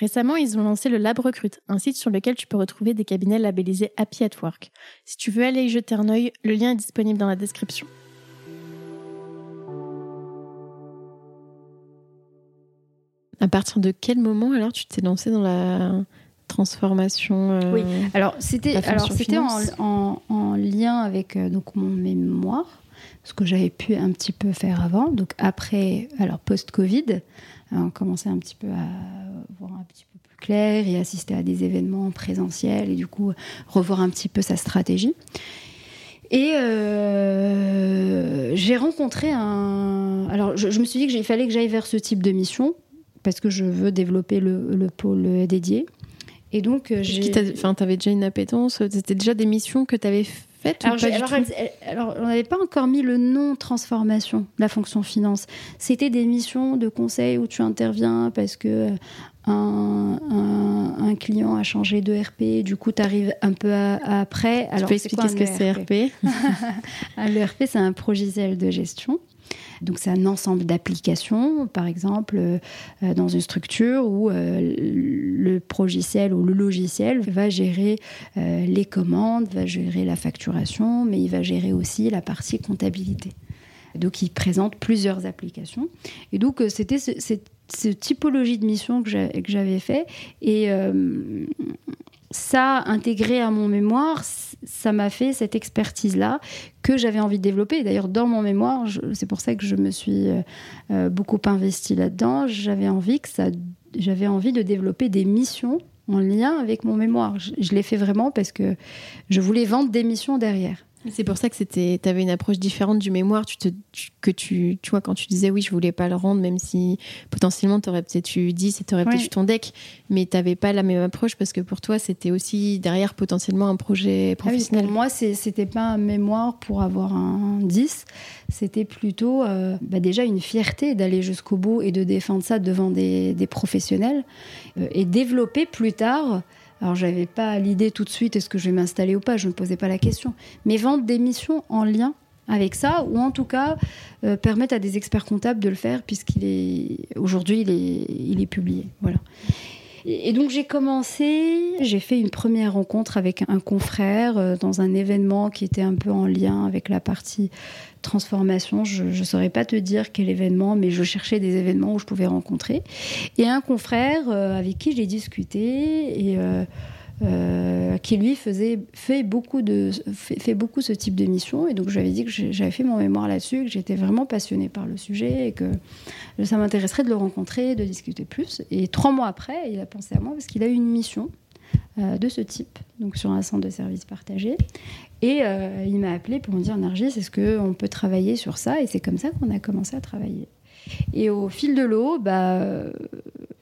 Récemment, ils ont lancé le Lab Recrute, un site sur lequel tu peux retrouver des cabinets labellisés Happy at Work. Si tu veux aller y jeter un œil, le lien est disponible dans la description. À partir de quel moment alors tu t'es lancé dans la transformation euh, Oui, alors c'était alors c'était en, en, lien avec euh, donc mon mémoire, ce que j'avais pu un petit peu faire avant. Donc après, alors post-Covid, euh, on commençait un petit peu à voir un petit peu plus clair et assister à des événements présentiels et du coup revoir un petit peu sa stratégie. Et j'ai rencontré un. Alors, je, me suis dit qu'il fallait que j'aille vers ce type de mission parce que je veux développer le, le pôle dédié. Et donc, euh, j'ai. Enfin, t'avais déjà une appétence C'était déjà des missions que alors, alors, on n'avait pas encore mis le nom transformation, la fonction finance. C'était des missions de conseil où tu interviens parce que euh, un, un, client a changé de RP, du coup, tu arrives un peu après. Alors, tu peux expliquer ce que c'est RP Le RP, c'est un progiciel de gestion. Donc c'est un ensemble d'applications, par exemple, euh, dans une structure où euh, le logiciel ou le logiciel va gérer euh, les commandes, va gérer la facturation, mais il va gérer aussi la partie comptabilité. Donc il présente plusieurs applications. Et donc c'était cette, typologie de mission que j'avais fait. Et ça, intégré à mon mémoire, ça m'a fait cette expertise-là que j'avais envie de développer. D'ailleurs, dans mon mémoire, c'est pour ça que je me suis euh, euh, beaucoup investie là-dedans. J'avais envie que ça, j'avais envie de développer des missions en lien avec mon mémoire. Je, je l'ai fait vraiment parce que je voulais vendre des missions derrière. C'est pour ça que c'était, avais une approche différente du mémoire. Tu te, que tu, tu vois, quand tu disais oui, je voulais pas le rendre, même si potentiellement tu aurais peut-être eu 10 et tu aurais peut-être eu ton deck, mais tu n'avais pas la même approche parce que pour toi, c'était aussi derrière potentiellement un projet ah professionnel. pour moi, c'était pas un mémoire pour avoir un 10, c'était plutôt euh, bah déjà une fierté d'aller jusqu'au bout et de défendre ça devant des, des professionnels euh, et développer plus tard alors, j'avais pas l'idée tout de suite est-ce que je vais m'installer ou pas, je ne posais pas la question. Mais vendre des missions en lien avec ça, ou en tout cas euh, permettre à des experts comptables de le faire, puisqu'il est aujourd'hui il est, il est publié. Voilà. Et donc j'ai commencé, j'ai fait une première rencontre avec un confrère euh, dans un événement qui était un peu en lien avec la partie transformation. Je ne saurais pas te dire quel événement, mais je cherchais des événements où je pouvais rencontrer. Et un confrère euh, avec qui j'ai discuté et euh, qui lui faisait fait beaucoup de fait, beaucoup ce type de mission. Et donc je lui avais dit que j'avais fait mon mémoire là-dessus que j'étais vraiment passionnée par le sujet et que ça m'intéresserait de le rencontrer de discuter plus. Et trois mois après il a pensé à moi parce qu'il a eu une mission euh, de ce type donc sur un centre de services partagés. Et euh, il m'a appelé pour me dire Nargis est-ce qu'on peut travailler sur ça? Et c'est comme ça qu'on a commencé à travailler. Et au fil de l'eau bah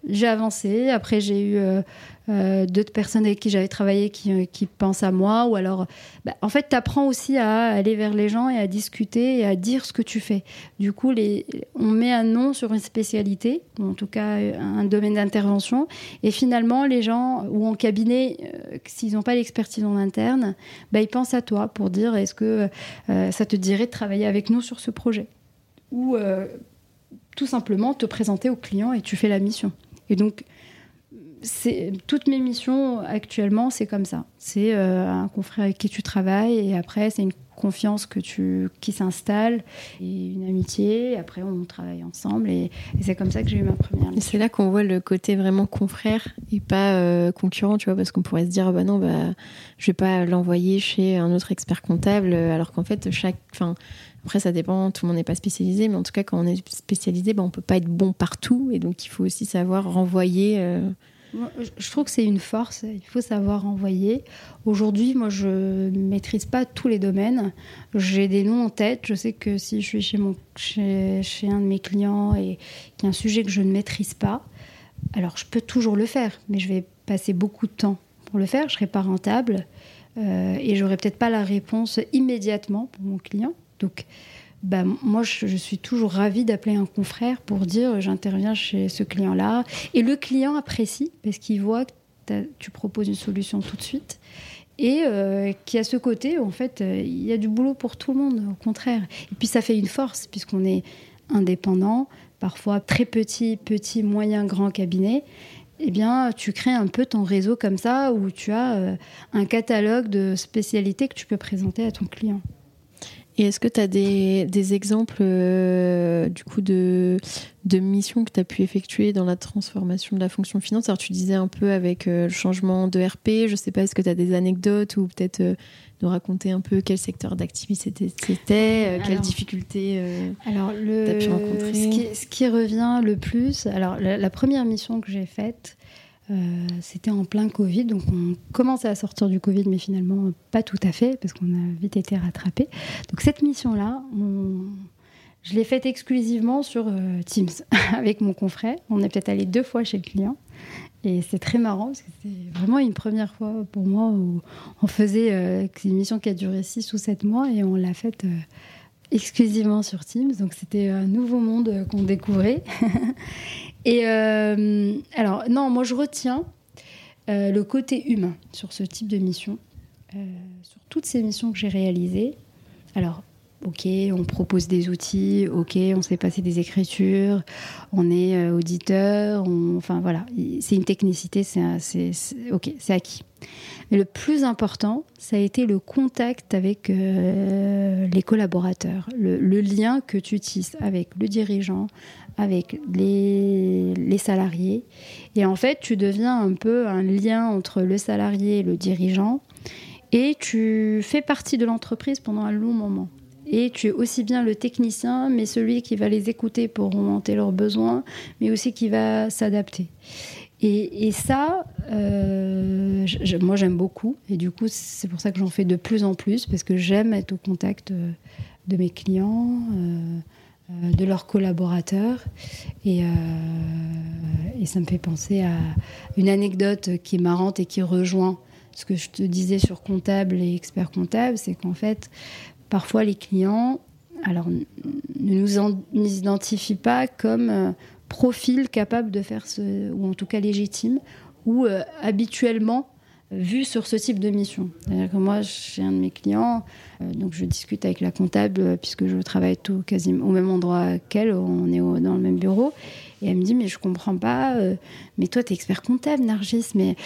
j'ai avancé. Après, j'ai eu euh, euh, d'autres personnes avec qui j'avais travaillé qui, euh, pensent à moi. Ou alors, bah, en fait, tu apprends aussi à aller vers les gens et à discuter et à dire ce que tu fais. Du coup, les, on met un nom sur une spécialité, ou en tout cas un domaine d'intervention. Et finalement, les gens, ou en cabinet, s'ils n'ont pas l'expertise en interne, bah, ils pensent à toi pour dire est-ce que ça te dirait de travailler avec nous sur ce projet? Ou tout simplement te présenter au client et tu fais la mission. Et donc, toutes mes missions actuellement, c'est comme ça. C'est euh, un confrère avec qui tu travailles et après, c'est une confiance qui s'installe et une amitié. Après, on travaille ensemble et, c'est comme ça que j'ai eu ma première. C'est là qu'on voit le côté vraiment confrère et pas euh, concurrent, tu vois, parce qu'on pourrait se dire, bah non, bah, je vais pas l'envoyer chez un autre expert comptable, alors qu'en fait, chaque, après, ça dépend, tout le monde n'est pas spécialisé, mais en tout cas, quand on est spécialisé, bah, on peut pas être bon partout, et donc il faut aussi savoir renvoyer. Euh, je trouve que c'est une force, il faut savoir envoyer. Aujourd'hui, moi, je ne maîtrise pas tous les domaines. J'ai des noms en tête. Je sais que si je suis chez, mon, chez, chez un de mes clients et qu'il y a un sujet que je ne maîtrise pas, alors je peux toujours le faire, mais je vais passer beaucoup de temps pour le faire. Je ne serai pas rentable euh, et j'aurai peut-être pas la réponse immédiatement pour mon client. Donc, bah, moi, je, suis toujours ravie d'appeler un confrère pour dire j'interviens chez ce client-là. Et le client apprécie parce qu'il voit que tu proposes une solution tout de suite. Et euh, qui a ce côté, en fait, euh, il y a du boulot pour tout le monde, au contraire. Et puis ça fait une force, puisqu'on est indépendant, parfois très petit, petit, moyen, grand cabinet. Eh bien, tu crées un peu ton réseau comme ça, où tu as euh, un catalogue de spécialités que tu peux présenter à ton client. Et est-ce que tu as des, exemples euh, du coup de, de missions que tu as pu effectuer dans la transformation de la fonction finance? Alors tu disais un peu avec euh, le changement de RP, je sais pas, est-ce que tu as des anecdotes ou peut-être euh, nous raconter un peu quel secteur d'activité c'était, quelles difficultés tu as pu rencontrer? ce qui, ce qui, revient le plus, alors la première mission que j'ai faite, euh, c'était en plein Covid, donc on commençait à sortir du Covid, mais finalement pas tout à fait, parce qu'on a vite été rattrapé. Donc cette mission-là, je l'ai faite exclusivement sur euh, Teams avec mon confrère. On est peut-être allé deux fois chez le client. Et c'est très marrant parce que c'était vraiment une première fois pour moi où on faisait euh, une mission qui a duré six ou sept mois et on l'a faite exclusivement sur Teams. Donc c'était un nouveau monde qu'on découvrait. Et euh, alors, non, moi je retiens euh, le côté humain sur ce type de mission, euh, sur toutes ces missions que j'ai réalisées. Alors, ok, on propose des outils, ok, on sait passer des écritures, on est auditeur, enfin voilà, c'est une technicité, c'est ok, c'est acquis. Mais le plus important, ça a été le contact avec les collaborateurs, le, lien que tu tisses avec le dirigeant, avec les, salariés. Et en fait, tu deviens un peu un lien entre le salarié et le dirigeant. Et tu fais partie de l'entreprise pendant un long moment. Et tu es aussi bien le technicien, mais celui qui va les écouter pour remonter leurs besoins, mais aussi qui va s'adapter. Et, ça, euh, moi j'aime beaucoup. Et du coup, c'est pour ça que j'en fais de plus en plus, parce que j'aime être au contact euh, de mes clients. Euh, de leurs collaborateurs. Et, et, ça me fait penser à une anecdote qui est marrante et qui rejoint ce que je te disais sur comptable et expert comptable, c'est qu'en fait, parfois les clients ne nous, identifient pas comme euh, profil capable de faire ce, ou en tout cas légitime, ou habituellement vu sur ce type de mission. C'est-à-dire que moi, chez un de mes clients, euh, donc je discute avec la comptable euh, puisque je travaille tout quasiment au même endroit qu'elle, on est dans le même bureau. Et elle me dit, mais je comprends pas, euh, mais toi, tu es expert comptable, Nargis, mais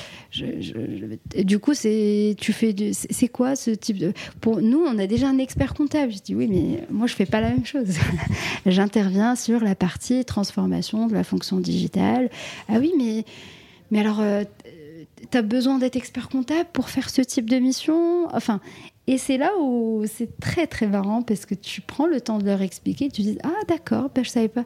du coup, c'est, tu fais, c'est quoi ce type de. Pour nous, on a déjà un expert comptable. Je dis, oui, mais moi, je fais pas la même chose. J'interviens sur la partie transformation de la fonction digitale. Ah oui, mais, mais alors, tu as besoin d'être expert comptable pour faire ce type de mission. Enfin, et c'est là où c'est très très marrant parce que tu prends le temps de leur expliquer, tu dis ah d'accord, ben, je savais pas.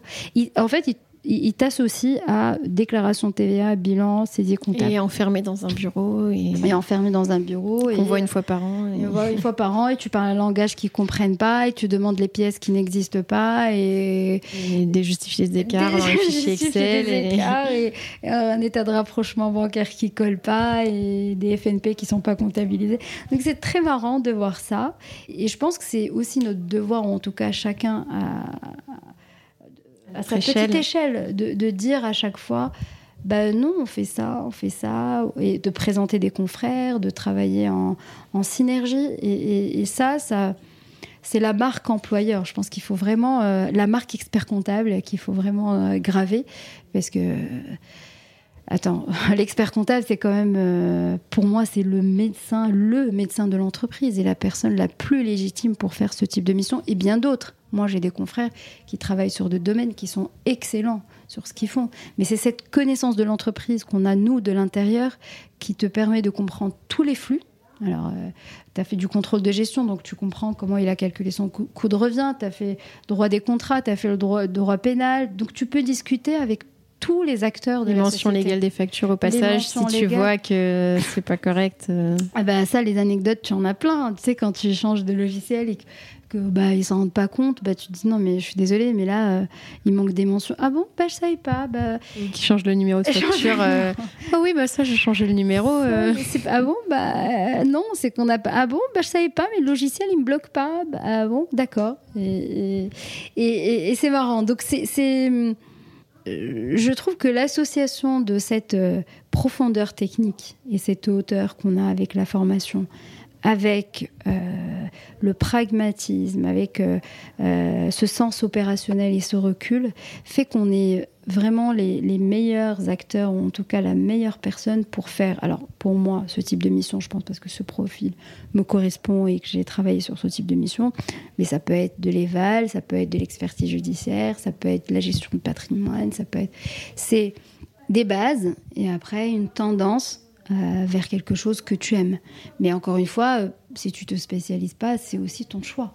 en fait, ils il t'associe à déclaration TVA, bilan, saisie comptable. Et enfermé dans un bureau. Et, enfermé dans un bureau. On voit une fois par an. Et... On voit une fois par an et tu parles un langage qu'ils comprennent pas et tu demandes les pièces qui n'existent pas et... des justifiés d'écart dans les fichiers Excel. Et... un état de rapprochement bancaire qui colle pas et des FNP qui sont pas comptabilisés. Donc c'est très marrant de voir ça. Et je pense que c'est aussi notre devoir, ou en tout cas chacun à à sa petite échelle, de, dire à chaque fois, ben non, on fait ça, on fait ça, et de présenter des confrères, de travailler en, synergie. Et, ça, ça c'est la marque employeur. Je pense qu'il faut vraiment, euh, la marque expert comptable qu'il faut vraiment euh, graver, parce que attends, l'expert comptable, c'est quand même, euh, pour moi, c'est le médecin, le médecin de l'entreprise et la personne la plus légitime pour faire ce type de mission et bien d'autres. Moi, j'ai des confrères qui travaillent sur des domaines qui sont excellents sur ce qu'ils font. Mais c'est cette connaissance de l'entreprise qu'on a, nous, de l'intérieur, qui te permet de comprendre tous les flux. Alors, euh, tu as fait du contrôle de gestion, donc tu comprends comment il a calculé son coût de revient, tu as fait droit des contrats, tu as fait le droit, droit pénal. Donc, tu peux discuter avec tous les acteurs de les la mentions légales des factures au passage, si tu vois que c'est pas correct. Euh. Ah bah ça, les anecdotes, tu en as plein. Tu sais, quand tu changes de logiciel et que bah ils s'en rendent pas compte, bah tu te dis non mais je suis désolée, mais là euh, il manque des mentions. Ah bon, bah je savais pas. Bah qui change le numéro de facture. Euh. Ah oui bah ça j'ai changé le numéro. Ah bon bah non c'est qu'on a pas. Ah bon bah je savais pas, mais le logiciel il me bloque pas. Bah, ah bon d'accord. Et, et, et c'est marrant. Donc c'est euh, je trouve que l'association de cette euh, profondeur technique et cette hauteur qu'on a avec la formation, avec euh, le pragmatisme, avec ce sens opérationnel et ce recul, fait qu'on est vraiment les, meilleurs acteurs, ou en tout cas la meilleure personne pour faire, alors pour moi, ce type de mission, je pense parce que ce profil me correspond et que j'ai travaillé sur ce type de mission, mais ça peut être de l'éval, ça peut être de l'expertise judiciaire, ça peut être la gestion de patrimoine, ça peut être... C'est des bases et après une tendance euh, vers quelque chose que tu aimes. Mais encore une fois, euh, si tu te spécialises pas, c'est aussi ton choix.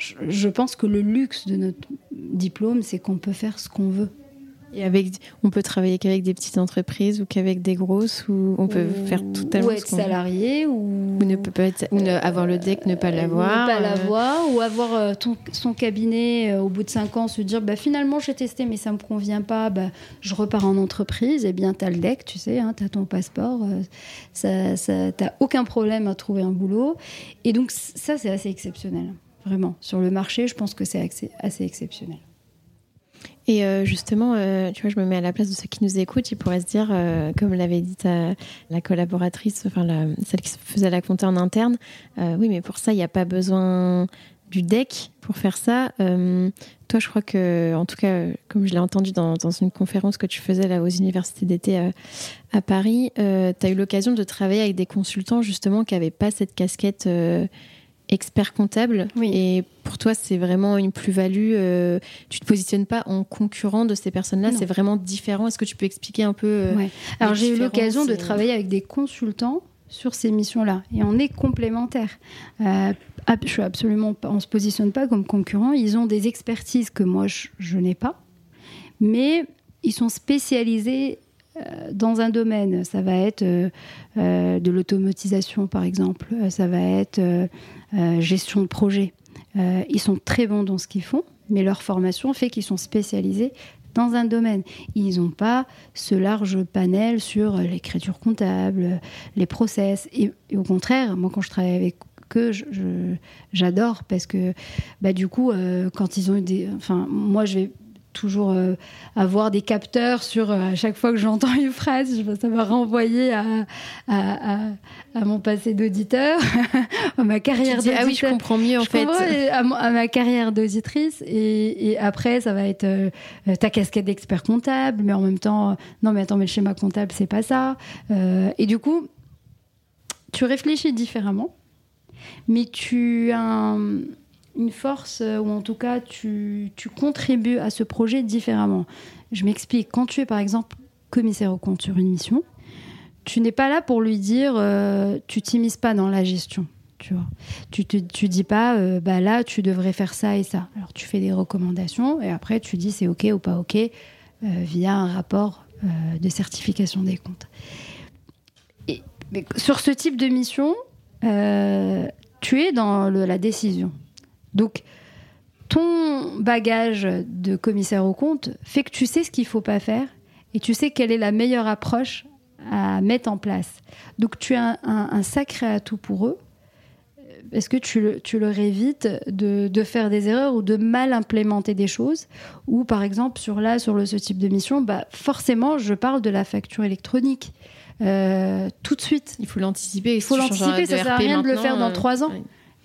je pense que le luxe de notre diplôme, c'est qu'on peut faire ce qu'on veut. Et avec, on peut travailler qu'avec des petites entreprises ou qu'avec des grosses ou on peut faire tout à Ou être salarié ou... ou ne peut pas être, ou ne, avoir le deck, ne pas euh, l'avoir. Ne pas euh. l'avoir ou avoir euh, ton, son cabinet au bout de 5 ans se dire bah, finalement j'ai testé mais ça me convient pas, bah, je repars en entreprise. Et eh bien tu as le deck, tu sais, hein, tu as ton passeport, ça, ça, tu aucun problème à trouver un boulot. Et donc ça c'est assez exceptionnel, vraiment. Sur le marché, je pense que c'est assez exceptionnel. Et euh, justement, euh, tu vois, je me mets à la place de ceux qui nous écoutent, ils pourraient se dire, euh, comme l'avait dit la collaboratrice, enfin celle qui faisait la compta en interne, oui, mais pour ça, il n'y a pas besoin du deck pour faire ça. toi, je crois que, en tout cas, comme je l'ai entendu dans, dans, une conférence que tu faisais là aux universités d'été à Paris, tu as eu l'occasion de travailler avec des consultants justement qui n'avaient pas cette casquette expert comptable. Et pour toi, c'est vraiment une plus-value. Euh, tu te positionnes pas en concurrent de ces personnes-là. C'est vraiment différent. Est-ce que tu peux expliquer un peu euh, Alors j'ai eu l'occasion de travailler avec des consultants sur ces missions-là et on est complémentaires. Euh, je suis absolument pas, on se positionne pas comme concurrents. Ils ont des expertises que moi je, je n'ai pas, mais ils sont spécialisés dans un domaine. Ça va être euh, euh, de l'automatisation, par exemple. Ça va être gestion de projet. ils sont très bons dans ce qu'ils font, mais leur formation fait qu'ils sont spécialisés dans un domaine. Ils n'ont pas ce large panel sur l'écriture comptable, les process. Et, au contraire, moi, quand je travaille avec eux, j'adore parce que bah, du coup, quand ils ont eu des. Enfin, moi, je vais toujours euh, avoir des capteurs sur euh, à chaque fois que j'entends une phrase, ça va renvoyer à, à, à, mon passé d'auditeur, à ma carrière d'auditrice. Ah oui, je comprends mieux en fait. À, ma carrière d'auditrice et, et, après ça va être euh, ta casquette d'expert comptable, mais en même temps, non mais attends, mais le schéma comptable c'est pas ça. et du coup, tu réfléchis différemment, mais tu as un une force, euh, ou en tout cas, tu, contribues à ce projet différemment. Je m'explique. Quand tu es, par exemple, commissaire au compte sur une mission, tu n'es pas là pour lui dire, euh, tu t'immises pas dans la gestion. Tu vois, tu, tu, dis pas, euh, bah là, tu devrais faire ça et ça. Alors, tu fais des recommandations et après, tu dis c'est OK ou pas OK via un rapport de certification des comptes. Sur ce type de mission, tu es dans la décision. Donc, ton bagage de commissaire au compte fait que tu sais ce qu'il faut pas faire et tu sais quelle est la meilleure approche à mettre en place. Donc, tu as un, sacré atout pour eux. Est-ce que tu, leur évites de, faire des erreurs ou de mal implémenter des choses? Ou par exemple, sur là, sur le, ce type de mission, bah, forcément, je parle de la facture électronique. Euh, tout de suite. Il faut l'anticiper. Il faut l'anticiper, ça sert à rien de le faire dans euh, trois ans.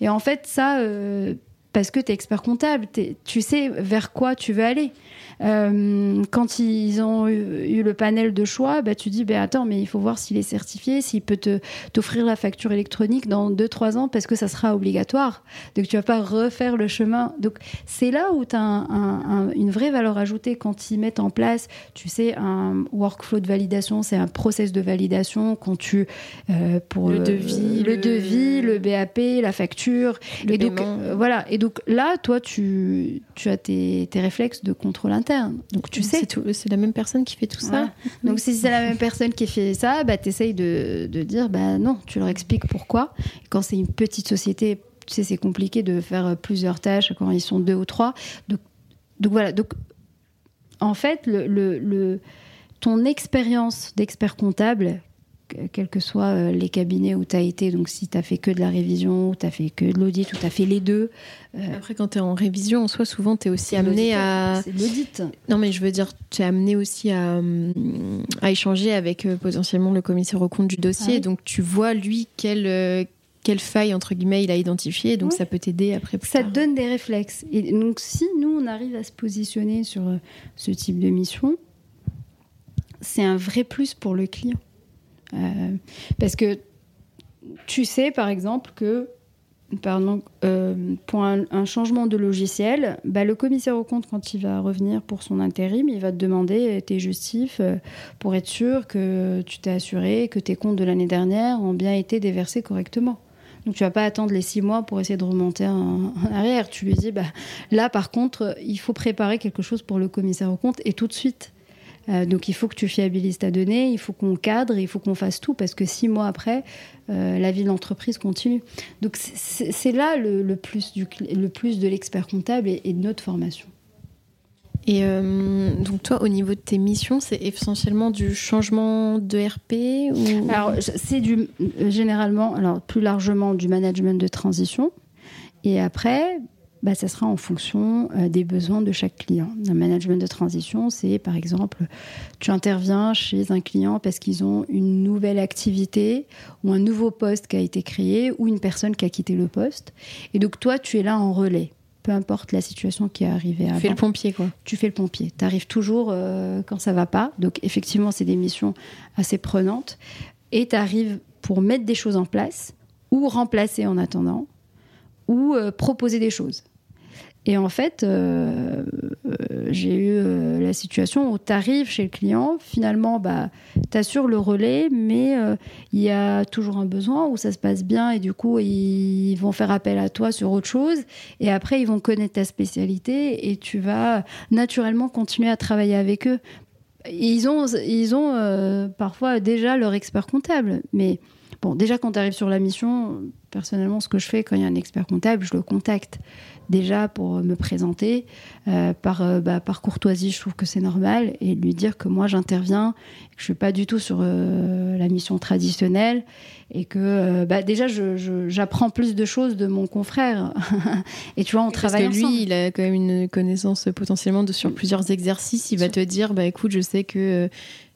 Et en fait, ça, euh, parce que tu es expert comptable, tu sais vers quoi tu veux aller. Euh, quand ils ont eu, le panel de choix, bah, tu dis bah, attends, mais il faut voir s'il est certifié, s'il peut t'offrir la facture électronique dans 2-3 ans parce que ça sera obligatoire. Donc tu vas pas refaire le chemin. Donc c'est là où tu as une vraie valeur ajoutée quand ils mettent en place, tu sais, un workflow de validation, c'est un process de validation quand tu euh, pour le, devis, le, devis, le BAP, la facture, le et donc euh, voilà. Et donc là, toi, tu, tu as tes, tes réflexes de contrôle interne donc tu sais. C'est la même personne qui fait tout ça. Donc si c'est la même personne qui fait ça, bah, tu essayes de, de, dire bah non, tu leur expliques pourquoi. quand c'est une petite société, tu sais, c'est compliqué de faire plusieurs tâches quand ils sont deux ou trois. Donc, donc voilà. Donc en fait, le, le ton expérience d'expert comptable, quels que soient euh, les cabinets où tu as été, donc si tu as fait que de la révision, ou tu as fait que de l'audit, ou tu as fait les deux. Euh, Après, quand tu es en révision, en soi, souvent, tu es aussi amené à. C'est l'audit. Non, mais je veux dire, tu es amené aussi à, à échanger avec euh, potentiellement le commissaire au compte du dossier. Ah donc, tu vois, lui, quelle. quelle faille entre guillemets il a identifié donc ça peut t'aider après ça te donne des réflexes et donc si nous on arrive à se positionner sur ce type de mission c'est un vrai plus pour le client euh, parce que tu sais, par exemple, que pardon, euh, pour un, changement de logiciel, bah, le commissaire au compte, quand il va revenir pour son intérim, il va te demander tes justifs euh, pour être sûr que tu t'es assuré que tes comptes de l'année dernière ont bien été déversés correctement. Donc tu vas pas attendre les six mois pour essayer de remonter en, arrière. Tu lui dis, bah, là par contre, il faut préparer quelque chose pour le commissaire au compte et tout de suite. Euh, donc il faut que tu fiabilises ta donnée, il faut qu'on cadre, il faut qu'on fasse tout parce que six mois après, euh, la vie de l'entreprise continue. Donc c'est là le, plus du, le plus de l'expert comptable et, de notre formation. Et euh, donc toi, au niveau de tes missions, c'est essentiellement du changement de RP ou... Alors c'est du généralement, alors plus largement du management de transition. Et après, bah, ça sera en fonction euh, des besoins de chaque client. Un management de transition, c'est par exemple, tu interviens chez un client parce qu'ils ont une nouvelle activité ou un nouveau poste qui a été créé ou une personne qui a quitté le poste. Et donc toi, tu es là en relais. Peu importe la situation qui est arrivée avant. Tu fais le pompier, quoi. Tu fais le pompier. Tu arrives toujours euh, quand ça va pas. Donc, effectivement, c'est des missions assez prenantes. Et tu arrives pour mettre des choses en place ou remplacer en attendant ou euh, proposer des choses. Et en fait, euh, euh, j'ai eu euh, la situation où tu arrives chez le client, finalement, bah, tu assures le relais, mais il y a toujours un besoin où ça se passe bien et du coup, ils vont faire appel à toi sur autre chose. Et après, ils vont connaître ta spécialité et tu vas naturellement continuer à travailler avec eux. Ils ont, ils ont parfois déjà leur expert comptable, mais bon, déjà quand tu arrives sur la mission, personnellement, ce que je fais quand il y a un expert comptable, je le contacte déjà pour me présenter. Euh, par, euh, bah, par courtoisie, je trouve que c'est normal. Et lui dire que moi, j'interviens, que je ne suis pas du tout sur euh, la mission traditionnelle. Et que bah, déjà, j'apprends plus de choses de mon confrère. et tu vois, on travaille Parce que lui, il a quand même une connaissance potentiellement de, sur plusieurs exercices. Il va te dire, bah, écoute, je sais que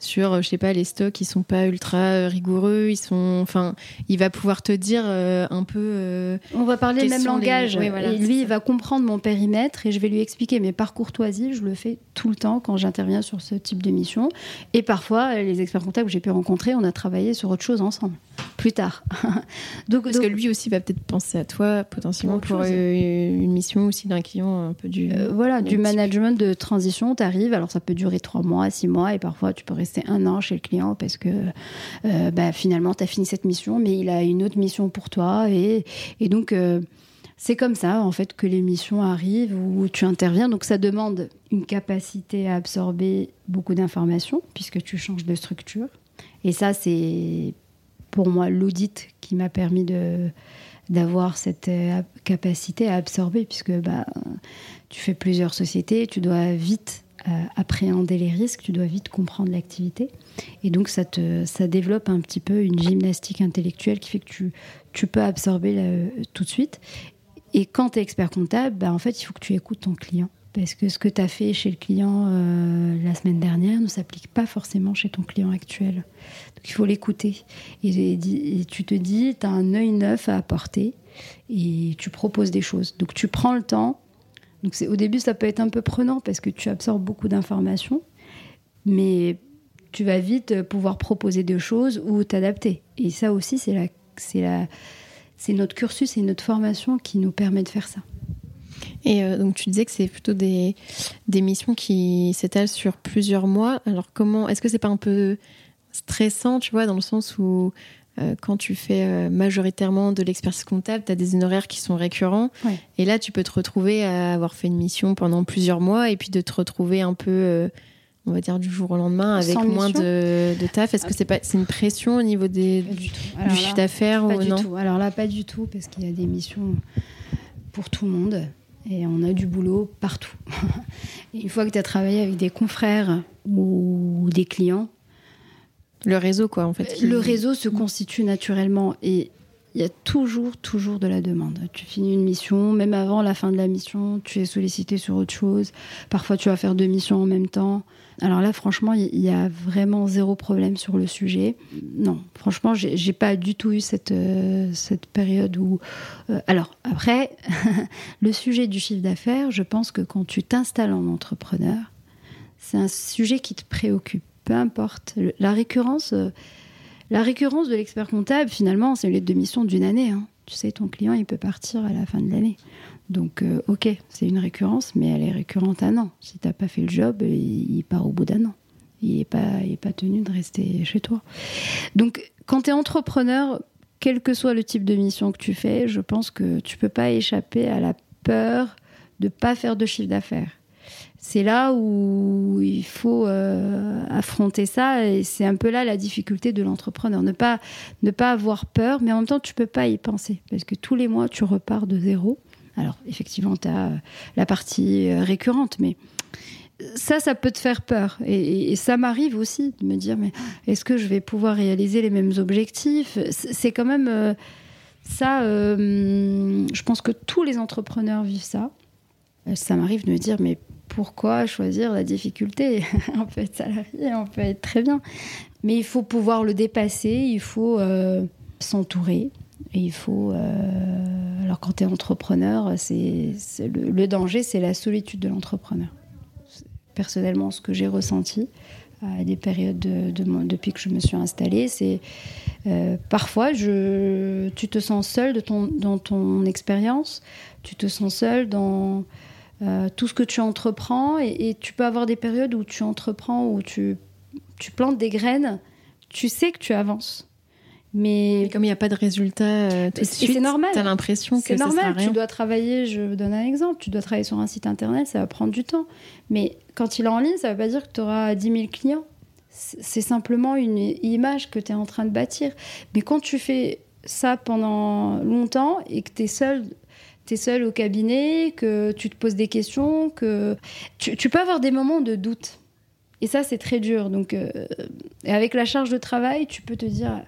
sur, je sais pas, les stocks, ils sont pas ultra rigoureux. Ils sont, enfin, il va pouvoir te dire un peu. on va parler le même langage. et lui, il va comprendre mon périmètre et je vais lui expliquer. Mais par courtoisie, je le fais tout le temps quand j'interviens sur ce type de mission. Et parfois, les experts comptables que j'ai pu rencontrer, on a travaillé sur autre chose ensemble, plus tard. donc, Parce que lui aussi va peut-être penser à toi potentiellement pour, euh, une mission aussi d'un client un peu du. Euh, voilà, du management de transition. Tu arrives, alors ça peut durer trois mois, six mois, et parfois tu peux rester un an chez le client parce que euh, bah, finalement, tu as fini cette mission, mais il a une autre mission pour toi. Et, et donc c'est comme ça, en fait, que les missions arrivent où tu interviens. Donc, ça demande une capacité à absorber beaucoup d'informations, puisque tu changes de structure. Et ça, c'est pour moi l'audit qui m'a permis de d'avoir cette euh, capacité à absorber, puisque bah, tu fais plusieurs sociétés, tu dois vite euh, appréhender les risques, tu dois vite comprendre l'activité. Et donc, ça, te, ça développe un petit peu une gymnastique intellectuelle qui fait que tu, tu peux absorber tout de suite. Et quand tu es expert comptable, bah, en fait, il faut que tu écoutes ton client. Parce que ce que tu as fait chez le client euh, la semaine dernière ne s'applique pas forcément chez ton client actuel. Donc il faut l'écouter. Et, tu te dis, tu as un œil neuf à apporter et tu proposes des choses. Donc tu prends le temps. Donc au début, ça peut être un peu prenant parce que tu absorbes beaucoup d'informations. Mais tu vas vite pouvoir proposer des choses ou t'adapter. Et ça aussi, c'est c'est c'est notre cursus et notre formation qui nous permet de faire ça. Et euh, donc tu disais que c'est plutôt des, des missions qui s'étalent sur plusieurs mois. Alors comment est-ce que c'est pas un peu stressant, tu vois, dans le sens où euh, quand tu fais euh, majoritairement de l'expertise comptable, tu as des honoraires qui sont récurrents. Et là, tu peux te retrouver à avoir fait une mission pendant plusieurs mois et puis de te retrouver un peu, on va dire, du jour au lendemain avec moins de, de, taf. Est-ce que c'est pas c'est une pression au niveau des, du, chiffre d'affaires ou non? tout. Alors là, pas du tout, parce qu'il y a des missions pour tout le monde. Et on a du boulot partout. une fois que tu as travaillé avec des confrères ou des clients. Le réseau, quoi, en fait. Le réseau se constitue naturellement. Et il y a toujours, toujours de la demande. Tu finis une mission, même avant la fin de la mission, tu es sollicité sur autre chose. Parfois, tu vas faire deux missions en même temps. Alors là, franchement, il y a vraiment zéro problème sur le sujet. Non, franchement, j'ai pas du tout eu cette, euh, cette période où. Euh, alors, après, le sujet du chiffre d'affaires, je pense que quand tu t'installes en entrepreneur, c'est un sujet qui te préoccupe. Peu importe. La récurrence, euh, la récurrence de l'expert comptable, finalement, c'est une lettre de mission d'une année. Hein. Tu sais, ton client, il peut partir à la fin de l'année. Donc, euh, ok, c'est une récurrence, mais elle est récurrente un an. Si tu n'as pas fait le job, il, part au bout d'un an. Il n'est pas, pas tenu de rester chez toi. Donc, quand tu es entrepreneur, quel que soit le type de mission que tu fais, je pense que tu peux pas échapper à la peur de pas faire de chiffre d'affaires. C'est là où il faut euh, affronter ça et c'est un peu là la difficulté de l'entrepreneur. Ne pas, ne pas avoir peur, mais en même temps, tu peux pas y penser parce que tous les mois, tu repars de zéro. Alors, effectivement, tu as euh, la partie euh, récurrente, mais ça, ça peut te faire peur. Et, ça m'arrive aussi de me dire, mais est-ce que je vais pouvoir réaliser les mêmes objectifs? C'est quand même ça, je pense que tous les entrepreneurs vivent ça. Ça m'arrive de me dire, mais pourquoi choisir la difficulté On peut être salarié, on peut être très bien. Mais il faut pouvoir le dépasser, il faut s'entourer, et il faut. Euh, alors, quand tu es entrepreneur, c'est, le, danger, c'est la solitude de l'entrepreneur. Personnellement, ce que j'ai ressenti à des périodes de, depuis que je me suis installée, c'est euh, parfois tu te sens seul dans ton expérience, tu te sens seul dans euh, tout ce que tu entreprends, et, et, tu peux avoir des périodes où tu entreprends, où tu, tu plantes des graines, tu sais que tu avances mais, comme il n'y a pas de résultat euh, tout de suite, c'est normal. Tu as l'impression que c'est normal. Tu dois travailler, je vous donne un exemple, tu dois travailler sur un site internet, ça va prendre du temps. Mais quand il est en ligne, ça ne veut pas dire que tu auras 10 000 clients. C'est simplement une image que tu es en train de bâtir. Mais quand tu fais ça pendant longtemps et que tu es seul tu es seul au cabinet, que tu te poses des questions, que tu, peux avoir des moments de doute. Et ça, c'est très dur. Donc, euh, avec la charge de travail, tu peux te dire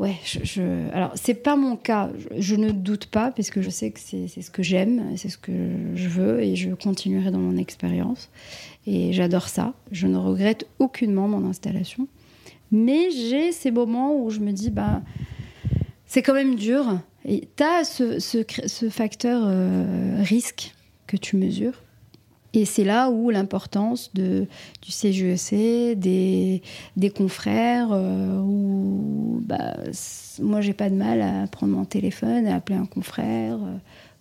Ouais, je, alors c'est pas mon cas. Je, ne doute pas parce que je sais que c'est ce que j'aime, c'est ce que je veux et je continuerai dans mon expérience. Et j'adore ça. Je ne regrette aucunement mon installation. Mais j'ai ces moments où je me dis, bah, c'est quand même dur. Tu as ce, facteur euh, risque que tu mesures. Et c'est là où l'importance du CGEC, e des, confrères, euh, où bah, moi j'ai pas de mal à prendre mon téléphone et appeler un confrère euh,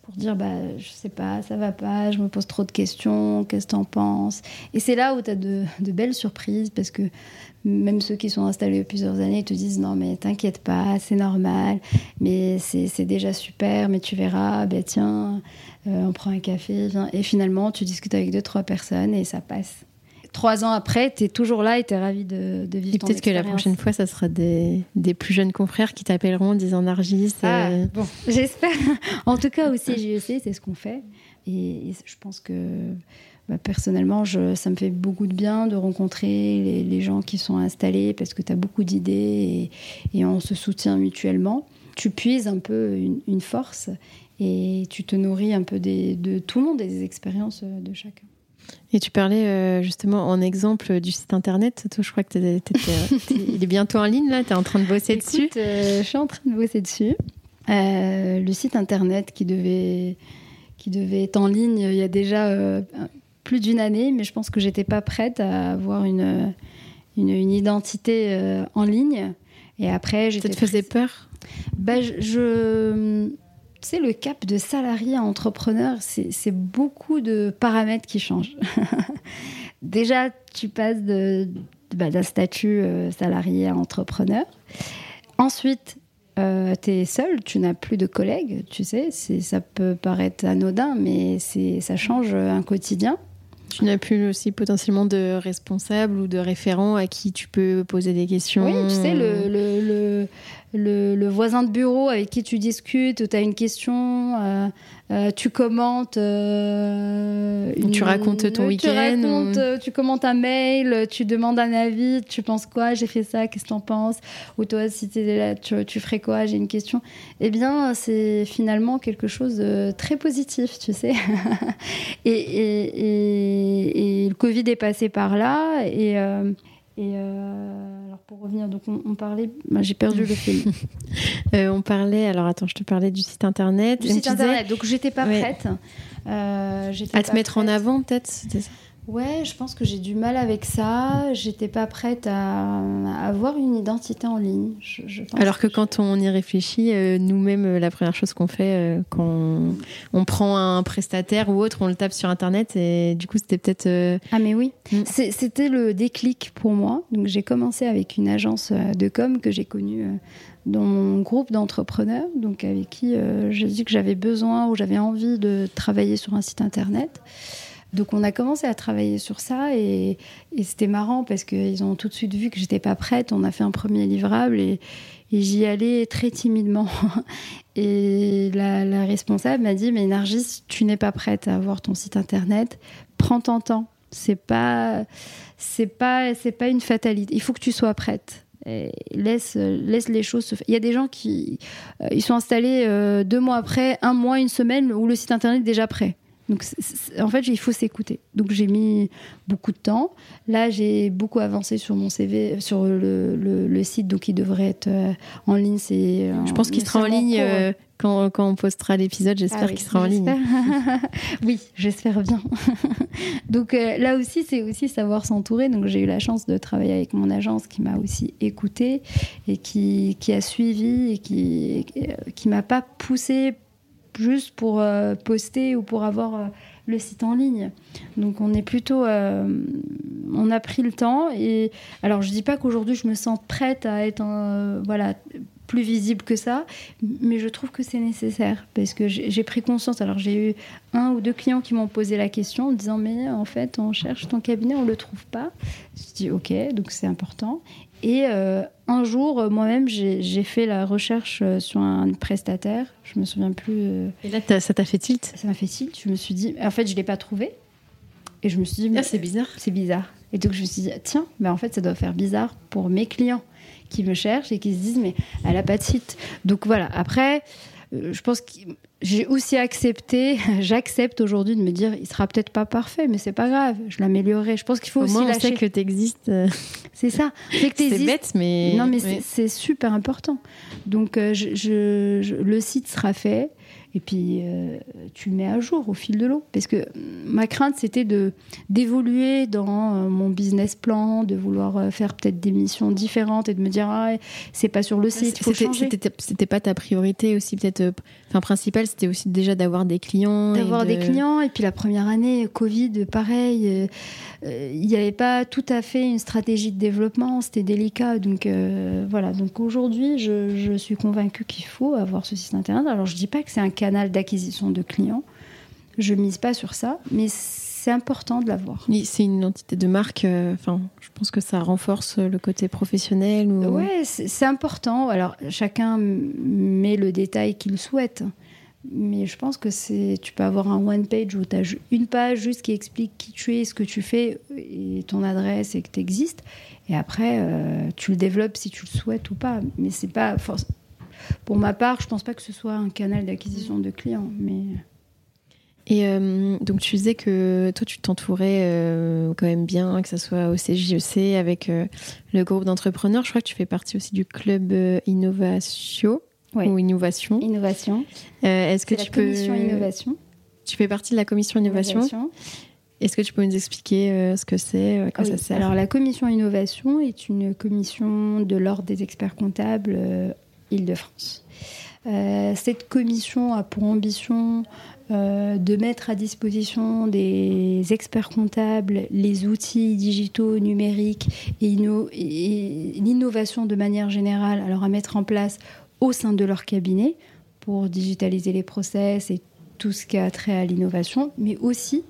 pour dire bah, je sais pas, ça va pas, je me pose trop de questions, qu'est-ce que t'en penses? Et c'est là où tu as de, belles surprises parce que même ceux qui sont installés plusieurs années te disent non mais t'inquiète pas, c'est normal, mais c'est déjà super, mais tu verras, ben tiens, euh, on prend un café, et finalement tu discutes avec deux, trois personnes et ça passe. Trois ans après, tu es toujours là et tu es ravi de, de vivre et Peut-être que la prochaine fois, ça sera des, des plus jeunes confrères qui t'appelleront en disant Nargis. Ah, euh. bon, j'espère. en tout cas, aussi JEC, c'est ce qu'on fait. Et, je pense que bah, personnellement, je, ça me fait beaucoup de bien de rencontrer les, gens qui sont installés parce que tu as beaucoup d'idées et, et, on se soutient mutuellement. Tu puises un peu une, une force et tu te nourris un peu de tout le monde et des expériences de chacun. Et tu parlais euh, justement en exemple du site internet. Toi, je crois que il est bientôt en ligne là. Tu es en train de bosser dessus. Euh, je suis en train de bosser dessus. Euh, le site internet qui devait, qui devait être en ligne il y a déjà plus d'une année, mais je pense que j'étais pas prête à avoir une, une, identité en ligne. Et après, ça te faisait peur? Bah, je sais, le cap de salarié à entrepreneur, c'est beaucoup de paramètres qui changent. Déjà, tu passes bah, d'un statut euh, salarié à entrepreneur. Ensuite, euh, tu es seul, tu n'as plus de collègues, tu sais, ça peut paraître anodin, mais ça change un quotidien. Tu n'as plus aussi potentiellement de responsable ou de référent à qui tu peux poser des questions. Oui, tu sais, le, le, le, le voisin de bureau avec qui tu discutes, tu as une question, euh, euh, tu commentes. Euh, tu racontes ton week-end. Tu, tu commentes un mail, tu demandes un avis, tu penses quoi J'ai fait ça, qu'est-ce que t'en penses Ou toi, si es là, tu, tu ferais quoi J'ai une question. Eh bien, c'est finalement quelque chose de très positif, tu sais. et, et, et, le Covid est passé par là. Et. Et alors pour revenir, donc on, parlait, bah, j'ai perdu le film. on parlait, alors attends, je te parlais du site internet. Du site internet, donc j'étais pas prête. Euh, à te mettre en avant peut-être, c'était ça? Ouais, je pense que j'ai du mal avec ça. J'étais pas prête à, avoir une identité en ligne. Alors que, quand on y réfléchit, euh, nous-mêmes, euh, la première chose qu'on fait euh, quand on, prend un prestataire ou autre, on le tape sur Internet et du coup, c'était peut-être. Ah, mais oui. Mm. C'était le déclic pour moi. Donc, j'ai commencé avec une agence de com que j'ai connue dans mon groupe d'entrepreneurs, donc avec qui j'ai dit que j'avais besoin ou j'avais envie de travailler sur un site Internet. Donc on a commencé à travailler sur ça et, c'était marrant parce qu'ils ont tout de suite vu que j'étais pas prête. On a fait un premier livrable et, j'y allais très timidement. Et la, responsable m'a dit mais Nargis, tu n'es pas prête à avoir ton site internet. Prends ton temps. C'est pas c'est pas c'est pas une fatalité. Il faut que tu sois prête. laisse, laisse les choses se faire. Il y a des gens qui euh, ils sont installés euh, deux mois après, un mois, une semaine, où le site internet est déjà prêt. Donc, en fait, il faut s'écouter. Donc, j'ai mis beaucoup de temps. Là, j'ai beaucoup avancé sur mon CV, sur le, site, donc il devrait être euh, en ligne. C'est. Je pense qu'il sera en ligne euh, quand, on postera l'épisode. J'espère ah qu'il sera en ligne. oui, j'espère bien. donc euh, là aussi, c'est aussi savoir s'entourer. Donc, j'ai eu la chance de travailler avec mon agence qui m'a aussi écouté et qui, qui a suivi et qui qui m'a pas poussé juste pour euh, poster ou pour avoir euh, le site en ligne. Donc on est plutôt, euh, on a pris le temps et alors je dis pas qu'aujourd'hui je me sens prête à être, voilà, plus visible que ça, mais je trouve que c'est nécessaire parce que j'ai pris conscience. Alors j'ai eu un ou deux clients qui m'ont posé la question en disant mais en fait on cherche ton cabinet, on le trouve pas. Je dis ok, donc c'est important. Et euh, un jour, euh, moi-même, j'ai fait la recherche euh, sur un prestataire. Je me souviens plus. Et là, ça t'a fait tilt? Ça m'a fait tilt. Je me suis dit, en fait, je l'ai pas trouvé. Et je me suis dit, ah, c'est bizarre. C'est bizarre. Et donc je me suis dit, tiens, mais en fait, ça doit faire bizarre pour mes clients qui me cherchent et qui se disent, mais elle a pas de site. Donc voilà. Après, je pense que j'ai aussi accepté, j'accepte aujourd'hui de me dire, il sera peut-être pas parfait, mais c'est pas grave, je l'améliorerai. Je pense qu'il faut Au aussi moins, lâcher. on sait que tu existes. C'est ça. C'est bête, mais non, mais c'est super important. Donc, euh, je, le site sera fait. Et puis, euh, tu le mets à jour au fil de l'eau. Parce que ma crainte, c'était de d'évoluer dans euh, mon business plan, de vouloir euh, faire peut-être des missions différentes et de me dire, ah, c'est pas sur le site, faut changer. C'était pas ta priorité aussi, peut-être, enfin, principale, c'était aussi déjà d'avoir des clients. D'avoir des clients. Et puis, la première année, Covid, pareil, il n'y avait pas tout à fait une stratégie de développement, c'était délicat. Donc, voilà. Donc, aujourd'hui, je, je suis convaincue qu'il faut avoir ce site internet. Alors, je dis pas que c'est un canal d'acquisition de clients. Je mise pas sur ça, mais c'est important de l'avoir. C'est une identité de marque. Euh, enfin, je pense que ça renforce le côté professionnel. Ou... Ouais, c'est important. Alors, chacun met le détail qu'il souhaite. Mais je pense que c'est, tu peux avoir un one page où tu as une page juste qui explique qui tu es, ce que tu fais et ton adresse et que tu existes. Et après, euh, tu le développes si tu le souhaites ou pas. Mais c'est pas Pour ma part, je pense pas que ce soit un canal d'acquisition de clients, mais et euh, donc tu disais que toi tu t'entourais euh, quand même bien, que ce soit au CJEC avec euh, le groupe d'entrepreneurs. Je crois que tu fais partie aussi du club Innovation ou Innovation. Innovation. Est-ce que tu la peux commission innovation. Tu fais partie de la commission innovation? Est-ce que tu peux nous expliquer ce que c'est, à quoi ça sert? Alors la commission innovation est une commission de l'ordre des experts comptables Île-de-France. cette commission a pour ambition euh, de mettre à disposition des experts comptables les outils digitaux, numériques et, l'innovation de manière générale, alors à mettre en place au sein de leur cabinet pour digitaliser les process et tout ce qui a trait à l'innovation, mais aussi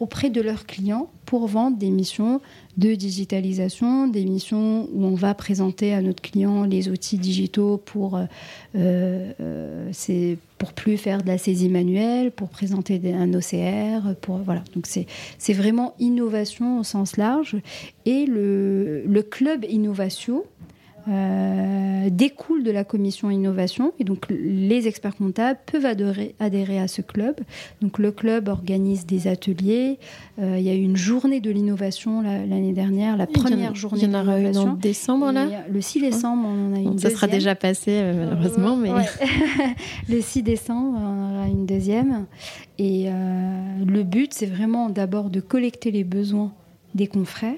auprès de leurs clients pour vendre des missions de digitalisation, des missions où on va présenter à notre client les outils digitaux pour, euh, euh, pour plus faire de la saisie manuelle, pour présenter un OCR, pour voilà. Donc c'est c'est vraiment innovation au sens large et le, le club innovation euh, découle de la commission innovation et donc les experts comptables peuvent adhérer, adhérer à ce club. Donc le club organise des ateliers. Euh, il y a eu une journée de l'innovation l'année dernière, la première journée. Il y en aura une en décembre là. Le 6 décembre, on en a une. ça sera déjà passé euh, malheureusement, mais le 6 décembre, on aura une deuxième. Et le but, c'est vraiment d'abord de collecter les besoins des confrères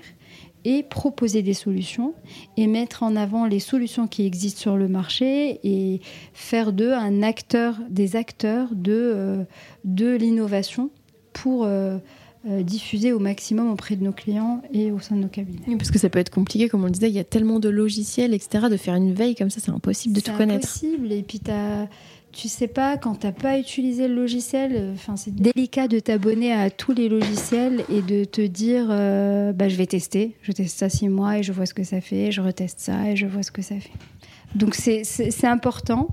et proposer des solutions et mettre en avant les solutions qui existent sur le marché et faire d'eux un acteur, des acteurs de, euh, de l'innovation pour euh, euh, diffuser au maximum auprès de nos clients et au sein de nos cabinets. parce que ça peut être compliqué, comme on le disait, il y a tellement de logiciels, etc. De faire une veille comme ça, c'est impossible de tout connaître. C'est impossible. Et puis, tu as tu sais pas quand t'as pas utilisé le logiciel. Euh, enfin, c'est délicat de t'abonner à tous les logiciels et de te dire, euh, bah, je vais tester. Je teste ça six mois et je vois ce que ça fait. Je reteste ça et je vois ce que ça fait. Donc c'est important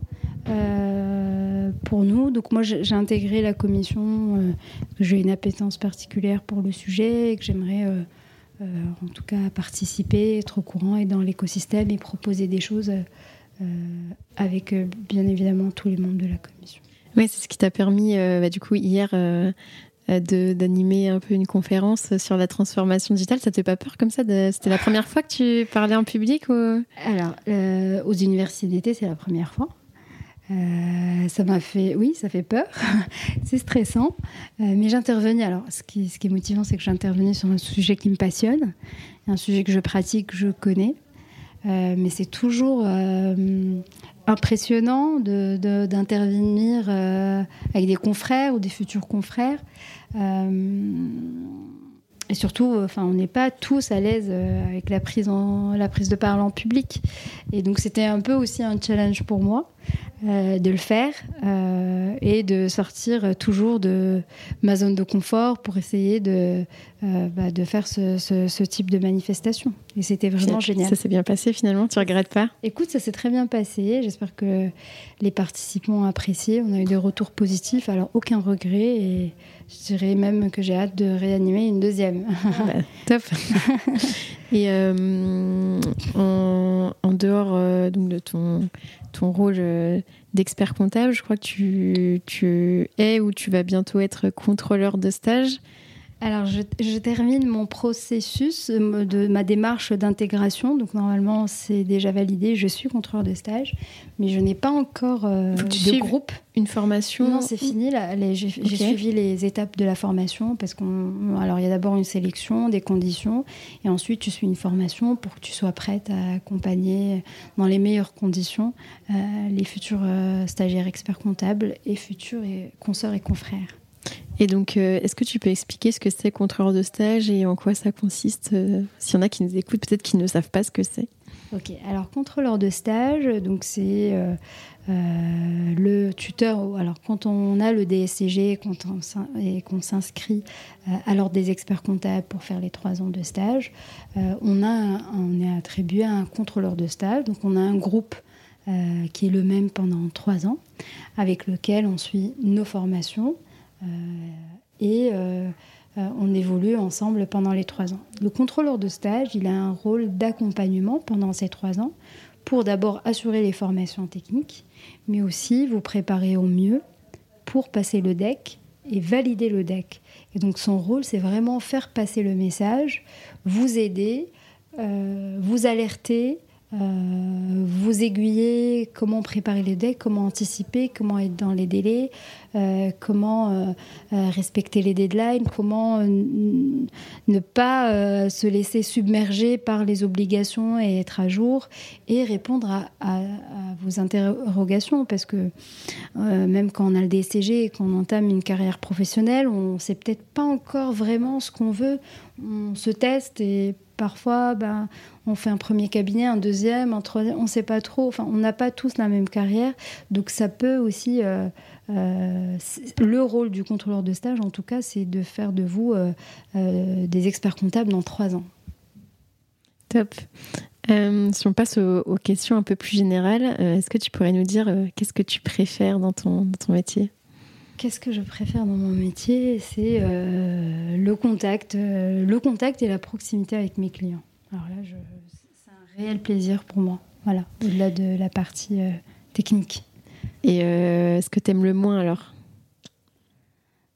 euh, pour nous. Donc moi j'ai intégré la commission. j'ai une appétence particulière pour le sujet et que j'aimerais en tout cas participer, être au courant et dans l'écosystème et proposer des choses avec euh, bien évidemment tous les membres de la commission. Oui, c'est ce qui t'a permis, euh, bah, du coup, hier, d'animer un peu une conférence sur la transformation digitale. Ça te fait pas peur comme ça C'était la première fois que tu parlais en public ou... Alors, aux universités d'été, c'est la première fois. ça m'a fait, oui, ça fait peur. c'est stressant, mais j'intervenais. Alors, ce qui, ce qui est motivant, c'est que j'intervenais sur un sujet qui me passionne, un sujet que je pratique, que je connais. Euh, mais c'est toujours euh, impressionnant d'intervenir euh, avec des confrères ou des futurs confrères. et surtout, enfin, on n'est pas tous à l'aise avec la prise de parole en public. Et donc, c'était un peu aussi un challenge pour moi. Euh, de le faire euh, et de sortir toujours de ma zone de confort pour essayer de, euh, bah, de faire ce, type de manifestation. Et c'était vraiment génial. Ça s'est bien passé finalement, tu regrettes pas? Écoute, ça s'est très bien passé. J'espère que les participants ont apprécié. On a eu des retours positifs, alors aucun regret. Et je dirais même que j'ai hâte de réanimer une deuxième. Bah, top Et en, en, dehors donc de ton ton rôle euh, d'expert comptable. Je crois que tu es ou tu vas bientôt être contrôleur de stage. Alors, je, termine mon processus euh, de ma démarche d'intégration. Donc, normalement, c'est déjà validé. Je suis contrôleur de stage, mais je n'ai pas encore euh, de groupe. Une formation Non, c'est fini. J'ai suivi les étapes de la formation parce qu'on. Alors, il y a d'abord une sélection, des conditions, et ensuite, tu suis une formation pour que tu sois prête à accompagner dans les meilleures conditions euh, les futurs stagiaires experts comptables et futurs et consoeurs et confrères. Et donc, euh, est-ce que tu peux expliquer ce que c'est contrôleur de stage et en quoi ça consiste euh, S'il y en a qui nous écoutent, peut-être qui ne savent pas ce que c'est. Ok, alors contrôleur de stage, donc c'est euh, le tuteur. Alors quand on a le DSCG et qu'on s'inscrit à l'ordre des experts comptables pour faire les trois ans de stage, on, a, on est attribué à un contrôleur de stage. Donc on a un groupe qui est le même pendant trois ans, avec lequel on suit nos formations. Euh, et euh, euh, on évolue ensemble pendant les trois ans. Le contrôleur de stage, il a un rôle d'accompagnement pendant ces trois ans pour d'abord assurer les formations techniques, mais aussi vous préparer au mieux pour passer le deck et valider le deck. Et donc son rôle, c'est vraiment faire passer le message, vous aider, vous alerter, euh, vous aiguiller comment préparer les decks, comment anticiper, comment être dans les délais, euh, comment respecter les deadlines, comment ne pas se laisser submerger par les obligations et être à jour et répondre à, à vos interrogations parce que même quand on a le DCG et qu'on entame une carrière professionnelle, on ne sait peut-être pas encore vraiment ce qu'on veut. On se teste et Parfois, ben, on fait un premier cabinet, un deuxième, un troisième, on ne sait pas trop. Enfin, on n'a pas tous la même carrière. Donc, ça peut aussi. Euh, euh, le rôle du contrôleur de stage, en tout cas, c'est de faire de vous euh, des experts comptables dans trois ans. Top. si on passe aux, questions un peu plus générales, est-ce que tu pourrais nous dire qu'est-ce que tu préfères dans ton, dans ton métier? Qu'est-ce que je préfère dans mon métier? C'est euh, le contact, euh, le contact et la proximité avec mes clients. Alors là, c'est un réel plaisir pour moi. Voilà, au-delà de la partie euh, technique. Et ce que tu aimes le moins alors?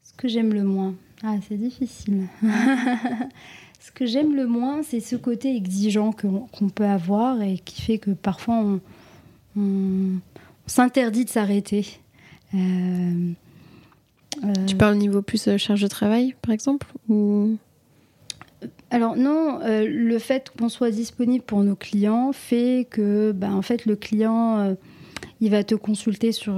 Ce que j'aime le moins Ah, c'est difficile. ce que j'aime le moins, c'est ce côté exigeant qu'on peut avoir et qui fait que parfois on, on s'interdit de s'arrêter. Tu parles au niveau plus euh, charge de travail, par exemple. Alors non, euh, le fait qu'on soit disponible pour nos clients fait que, bah, en fait, le client, euh, il va te consulter sur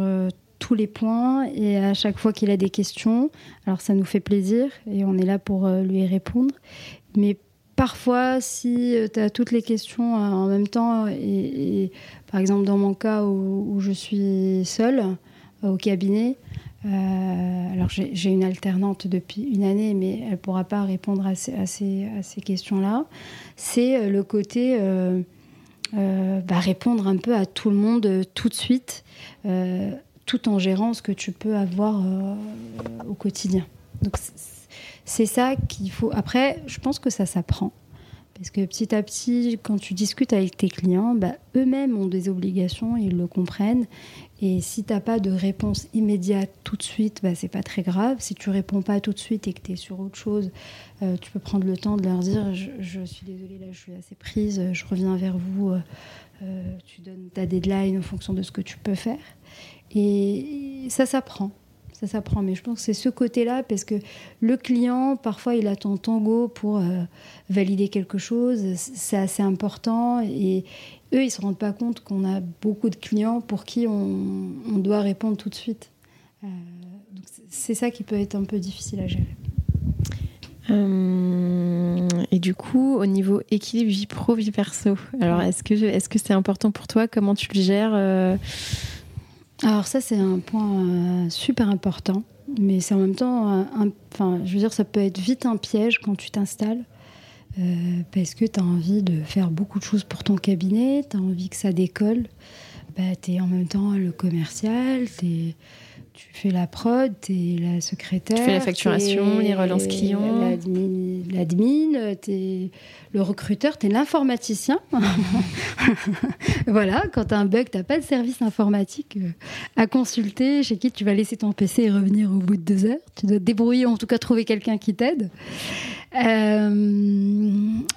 tous les points et à chaque fois qu'il a des questions, alors ça nous fait plaisir et on est là pour lui répondre. Mais parfois, si tu as toutes les questions en même temps, et, par exemple dans mon cas où je suis seule au cabinet, euh, alors j'ai une alternante depuis une année, mais elle ne pourra pas répondre à ces, questions-là. C'est euh, le côté euh, bah, répondre un peu à tout le monde tout de suite, tout en gérant ce que tu peux avoir au quotidien. Donc c'est ça qu'il faut. Après, je pense que ça s'apprend. Parce que petit à petit, quand tu discutes avec tes clients, bah, eux-mêmes ont des obligations, ils le comprennent. Et si tu n'as pas de réponse immédiate tout de suite, bah, c'est pas très grave. Si tu réponds pas tout de suite et que tu es sur autre chose, euh, tu peux prendre le temps de leur dire je, suis désolée, là je suis assez prise, je reviens vers vous. Euh, euh, tu donnes ta deadline en fonction de ce que tu peux faire. Et ça s'apprend ça s'apprend. Mais je pense que c'est ce côté-là, parce que le client, parfois, il attend tango pour euh, valider quelque chose. C'est assez important. Et eux, ils ne se rendent pas compte qu'on a beaucoup de clients pour qui on, doit répondre tout de suite. Euh, c'est ça qui peut être un peu difficile à gérer. Euh, et du coup, au niveau équilibre vie pro, vie perso, alors est-ce que est-ce que c'est important pour toi? Comment tu le gères alors ça, c'est un point euh, super important, mais c'est en même temps, un, enfin, je veux dire, ça peut être vite un piège quand tu t'installes, euh, parce que tu as envie de faire beaucoup de choses pour ton cabinet, tu as envie que ça décolle. Bah, tu es en même temps le commercial, es, tu fais la prod, tu es la secrétaire. Tu fais la facturation, les relances clients. L'admin, tu es le recruteur, tu es l'informaticien. voilà, quand tu as un bug, tu pas de service informatique euh, à consulter, chez qui tu vas laisser ton PC et revenir au bout de deux heures. Tu dois te débrouiller, en tout cas trouver quelqu'un qui t'aide. Euh,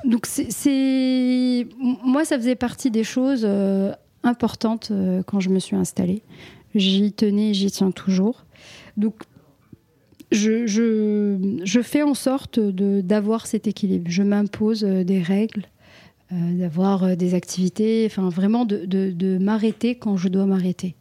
donc c'est moi ça faisait partie des choses euh, importantes quand je me suis installée. J'y tenais, j'y tiens toujours. Donc je, je, je, fais en sorte d'avoir cet équilibre. Je m'impose euh, des règles, euh, d'avoir euh, des activités, enfin vraiment de, de, de m'arrêter quand je dois m'arrêter.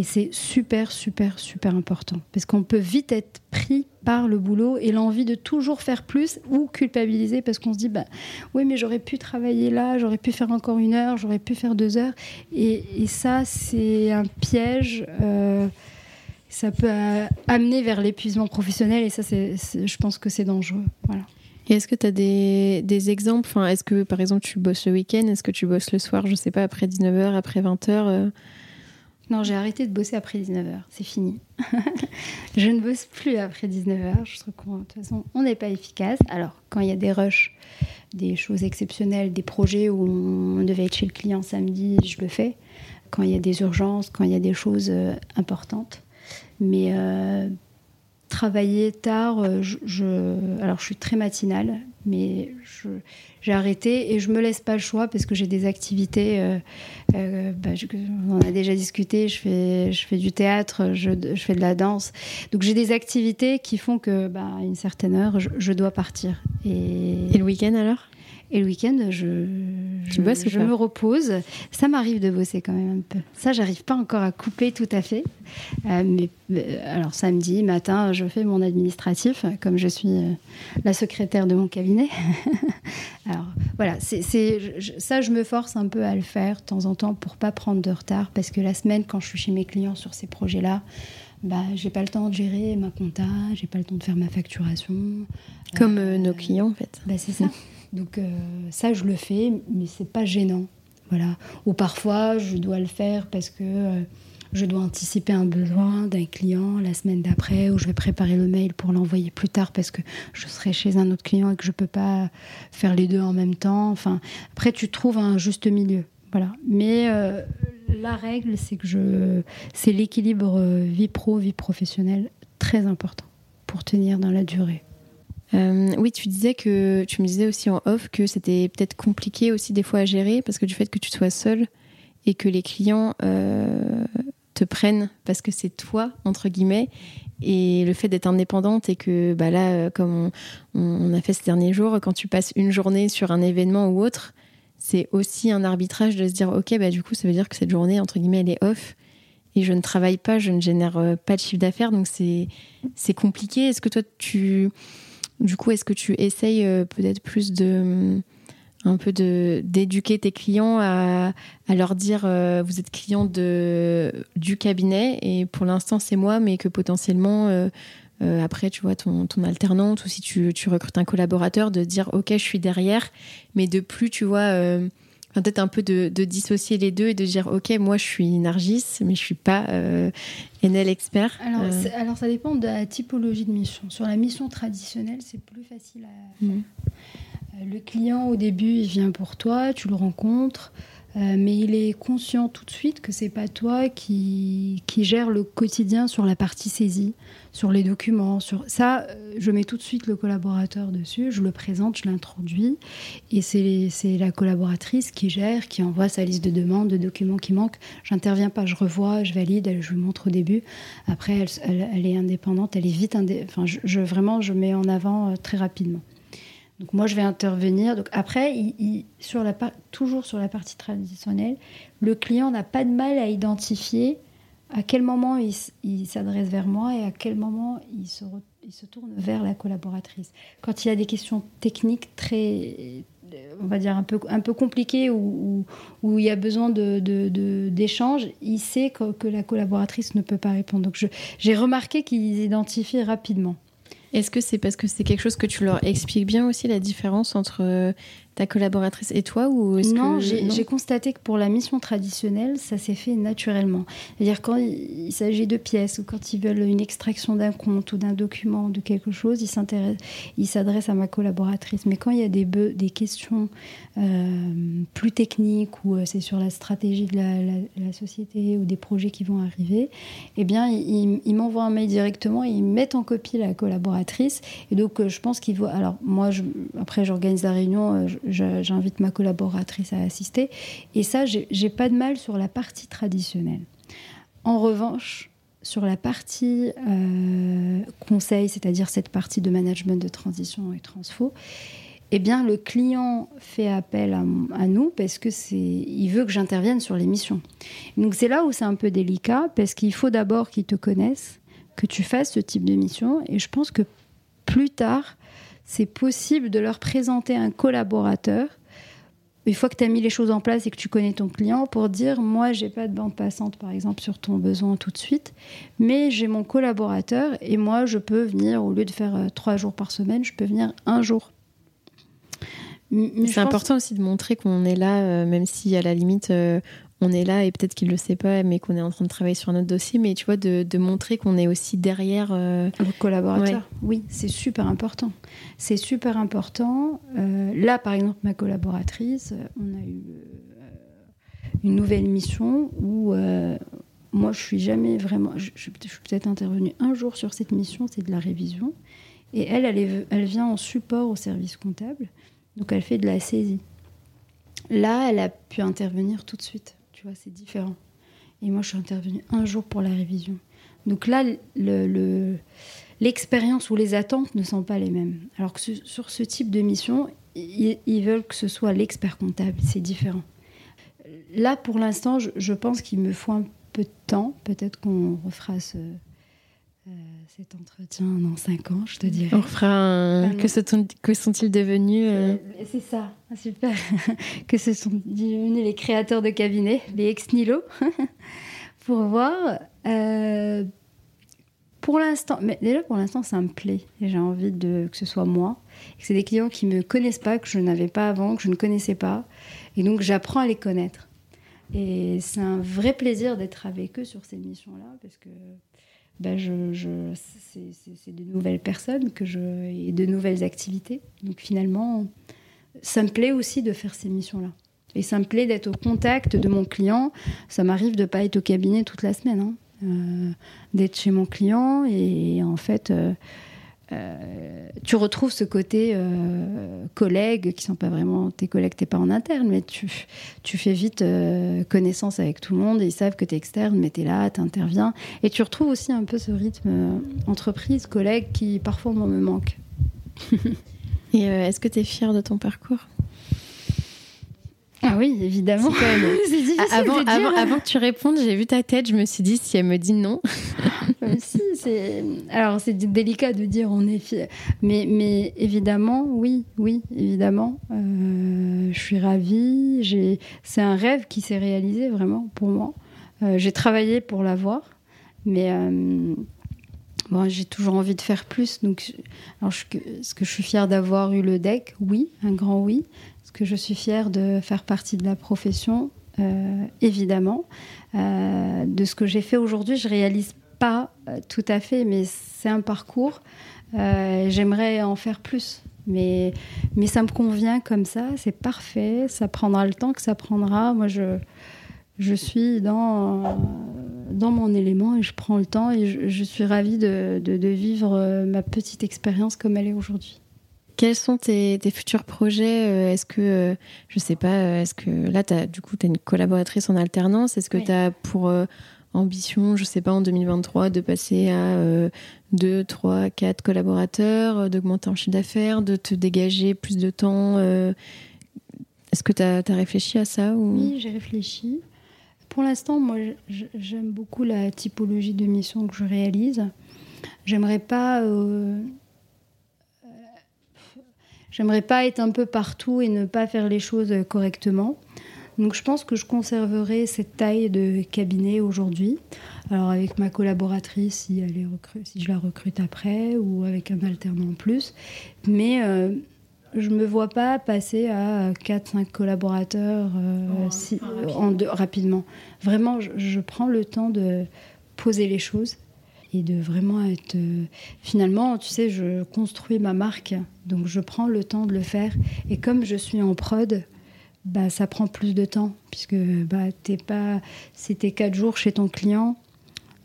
Et c'est super, super, super important. Parce qu'on peut vite être pris par le boulot et l'envie de toujours faire plus ou culpabiliser parce qu'on se dit, bah, oui, mais j'aurais pu travailler là, j'aurais pu faire encore une heure, j'aurais pu faire deux heures. Et, ça, c'est un piège. Euh, ça peut amener vers l'épuisement professionnel et ça, c'est, je pense que c'est dangereux. Voilà. Et est-ce que tu as des, des exemples? Est-ce que, par exemple, tu bosses le week-end? Est-ce que tu bosses le soir, je sais pas, après 19h, après 20h Non, j'ai arrêté de bosser après 19h. C'est fini. je ne bosse plus après 19h. Je trouve que de toute façon, on n'est pas efficace. Alors, quand il y a des rushs, des choses exceptionnelles, des projets où on devait être chez le client samedi, je le fais. Quand il y a des urgences, quand il y a des choses euh, importantes. Mais euh, travailler tard, euh, je, alors je suis très matinale, mais j'ai arrêté et je me laisse pas le choix parce que j'ai des activités. Euh, euh, bah, on en a déjà discuté. Je fais, je fais du théâtre, je, fais de la danse. Donc j'ai des activités qui font que, bah, à une certaine heure, je, dois partir. Et le week-end alors? Et le week-end, je, je, je me repose. Ça m'arrive de bosser quand même un peu. Ça, j'arrive pas encore à couper tout à fait. Euh, mais euh, alors samedi matin, je fais mon administratif, comme je suis euh, la secrétaire de mon cabinet. alors voilà, c'est ça, je me force un peu à le faire de temps en temps pour pas prendre de retard, parce que la semaine, quand je suis chez mes clients sur ces projets-là, bah, j'ai pas le temps de gérer ma compta, j'ai pas le temps de faire ma facturation. Comme nos clients en fait. Bah, c'est ça. Donc euh, ça, je le fais, mais c'est pas gênant. Voilà. Ou parfois, je dois le faire parce que euh, je dois anticiper un besoin d'un client la semaine d'après, ou je vais préparer le mail pour l'envoyer plus tard parce que je serai chez un autre client et que je peux pas faire les deux en même temps. Enfin, après, tu trouves un juste milieu. Voilà. Mais euh, la règle, c'est que je, c'est l'équilibre vie pro, vie professionnelle très important pour tenir dans la durée. Euh, oui, tu disais que tu me disais aussi en off que c'était peut-être compliqué aussi des fois à gérer parce que du fait que tu sois seule et que les clients euh, te prennent parce que c'est toi entre guillemets et le fait d'être indépendante et que bah là euh, comme on, a fait ces derniers jours quand tu passes une journée sur un événement ou autre c'est aussi un arbitrage de se dire ok bah du coup ça veut dire que cette journée entre guillemets elle est off et je ne travaille pas je ne génère pas de chiffre d'affaires donc c'est c'est compliqué. Est-ce que toi tu du coup, est-ce que tu essayes euh, peut-être plus de un peu d'éduquer tes clients à, leur dire euh, vous êtes client de du cabinet et pour l'instant c'est moi mais que potentiellement euh, après tu vois ton, alternante ou si tu, recrutes un collaborateur de dire ok je suis derrière mais de plus tu vois peut-être un peu de, de, dissocier les deux et de dire ok moi je suis Nargis mais je suis pas euh, NL expert alors, euh. alors ça dépend de la typologie de mission sur la mission traditionnelle c'est plus facile à mhm. euh, le client au début il vient pour toi tu le rencontres euh, mais il est conscient tout de suite que c'est pas toi qui, qui gère le quotidien sur la partie saisie, sur les documents. Sur ça, euh, je mets tout de suite le collaborateur dessus, je le présente, je l'introduis, et c'est la collaboratrice qui gère, qui envoie sa liste de demandes, de documents qui manquent. J'interviens pas, je revois, je valide, je lui montre au début. Après, elle, elle, est indépendante, elle est vite, enfin, je, vraiment, je mets en avant euh, très rapidement. Donc moi, je vais intervenir. Donc après, toujours sur la partie traditionnelle, le client n'a pas de mal à identifier à quel moment il, s'adresse vers moi et à quel moment il se, tourne vers la collaboratrice. Quand il a des questions techniques très, on va dire, un peu, compliquées ou où, il y a besoin d'échanges, il sait que, que, la collaboratrice ne peut pas répondre. Donc j'ai remarqué qu'ils identifient rapidement. Est-ce que c'est parce que c'est quelque chose que tu leur expliques bien aussi la différence entre euh, ta collaboratrice et toi ou Non, j'ai constaté que pour la mission traditionnelle, ça s'est fait naturellement. C'est-à-dire quand il, s'agit de pièces ou quand ils veulent une extraction d'un compte ou d'un document, de quelque chose, ils s'adressent à ma collaboratrice. Mais quand il y a des, des questions euh, plus techniques ou euh, c'est sur la stratégie de la, société ou des projets qui vont arriver, eh bien, ils, m'envoient un mail directement et ils mettent en copie la collaboratrice. Et donc, euh, je pense qu'ils vont... Alors, moi, je, après, j'organise la réunion j'invite ma collaboratrice à assister. Et ça, j'ai pas de mal sur la partie traditionnelle. En revanche, sur la partie euh, conseil, c'est-à-dire cette partie de management de transition et transfo, eh bien, le client fait appel à, nous parce que c'est, il veut que j'intervienne sur les missions. Donc c'est là où c'est un peu délicat parce qu'il faut d'abord qu'ils te connaissent, que tu fasses ce type de mission. Et je pense que plus tard, c'est possible de leur présenter un collaborateur. Une fois que tu as mis les choses en place et que tu connais ton client pour dire moi j'ai pas de bande passante par exemple sur ton besoin tout de suite mais j'ai mon collaborateur et moi je peux venir au lieu de faire euh, trois jours par semaine je peux venir un jour. C'est important aussi de montrer qu'on est là, euh, même si à la limite, euh, on est là et peut-être qu'il le sait pas, mais qu'on est en train de travailler sur notre dossier, mais tu vois, de, montrer qu'on est aussi derrière. Euh... Le collaborateur. Oui, c'est super important. C'est super important. Euh, là, par exemple, ma collaboratrice, on a eu euh, une nouvelle mission où euh, moi, je suis jamais vraiment. Je, je, je suis peut-être intervenue un jour sur cette mission, c'est de la révision. Et elle, elle, elle vient en support au service comptable. Donc, elle fait de la saisie. Là, elle a pu intervenir tout de suite. C'est différent. Et moi, je suis intervenue un jour pour la révision. Donc là, l'expérience le, ou les attentes ne sont pas les mêmes. Alors que sur ce type de mission, ils, veulent que ce soit l'expert comptable. C'est différent. Là, pour l'instant, je, je, pense qu'il me faut un peu de temps. Peut-être qu'on refera ce, euh, cet entretien dans 5 ans, je te dirais. On fera un... que, que sont-ils devenus euh, euh, C'est ça, super. que se sont devenus les créateurs de cabinets, les ex nihilo, pour voir. pour l'instant, mais déjà pour l'instant, ça me plaît. J'ai envie de que ce soit moi. C'est des clients qui me connaissent pas, que je n'avais pas avant, que je ne connaissais pas, et donc j'apprends à les connaître. Et c'est un vrai plaisir d'être avec eux sur ces missions-là, parce que ben je, je c'est de nouvelles personnes que je, et de nouvelles activités. Donc finalement, ça me plaît aussi de faire ces missions-là. Et ça me plaît d'être au contact de mon client. Ça m'arrive de ne pas être au cabinet toute la semaine, hein. euh, d'être chez mon client et, en fait, euh, euh, tu retrouves ce côté euh, collègues qui sont pas vraiment tes collègues, t'es pas en interne, mais tu, tu fais vite euh, connaissance avec tout le monde. Et ils savent que tu es externe, mais tu es là, tu interviens. Et tu retrouves aussi un peu ce rythme entreprise, collègue qui parfois me manque. et est-ce que tu es fière de ton parcours? Ah oui, évidemment. avant, avant, avant, que tu répondes, j'ai vu ta tête, je me suis dit si elle me dit non. si, c'est alors c'est délicat de dire on est fier, mais évidemment, oui, oui, évidemment, euh, je suis ravie. C'est un rêve qui s'est réalisé vraiment pour moi. Euh, j'ai travaillé pour l'avoir, mais euh, Bon, j'ai toujours envie de faire plus. Donc, est-ce que je suis fière d'avoir eu le deck Oui, un grand oui. Est-ce que je suis fière de faire partie de la profession? Euh, Évidemment. Euh, de ce que j'ai fait aujourd'hui, je réalise pas euh, tout à fait, mais c'est un parcours. J'aimerais en faire plus. Mais, mais ça me convient comme ça, c'est parfait. Ça prendra le temps que ça prendra. Moi, je, je suis dans, dans mon élément et je prends le temps et je, suis ravie de, de, vivre euh, ma petite expérience comme elle est aujourd'hui. Quels sont tes, tes futurs projets euh, Est-ce que, euh, je sais pas, est-ce que là, as, du coup, tu as une collaboratrice en alternance Est-ce que tu as pour ambition, je sais pas, en 2023, de passer à 2, 3, 4 collaborateurs, d'augmenter en chiffre d'affaires, de te dégager plus de temps Est-ce que tu as, réfléchi à ça ou... Oui, j'ai réfléchi. Pour l'instant, moi, j'aime beaucoup la typologie de mission que je réalise. J'aimerais pas, euh, euh, j'aimerais pas être un peu partout et ne pas faire les choses correctement. Donc, je pense que je conserverai cette taille de cabinet aujourd'hui. Alors, avec ma collaboratrice, si, elle est si je la recrute après, ou avec un alternant en plus. Mais euh, je me vois pas passer à 4-5 collaborateurs euh, en rapidement. Vraiment, je, prends le temps de poser les choses et de vraiment être. Euh, finalement, tu sais, je construis ma marque, donc je prends le temps de le faire. Et comme je suis en prod, bah, ça prend plus de temps, puisque bah, t'es pas. C'était 4 jours chez ton client.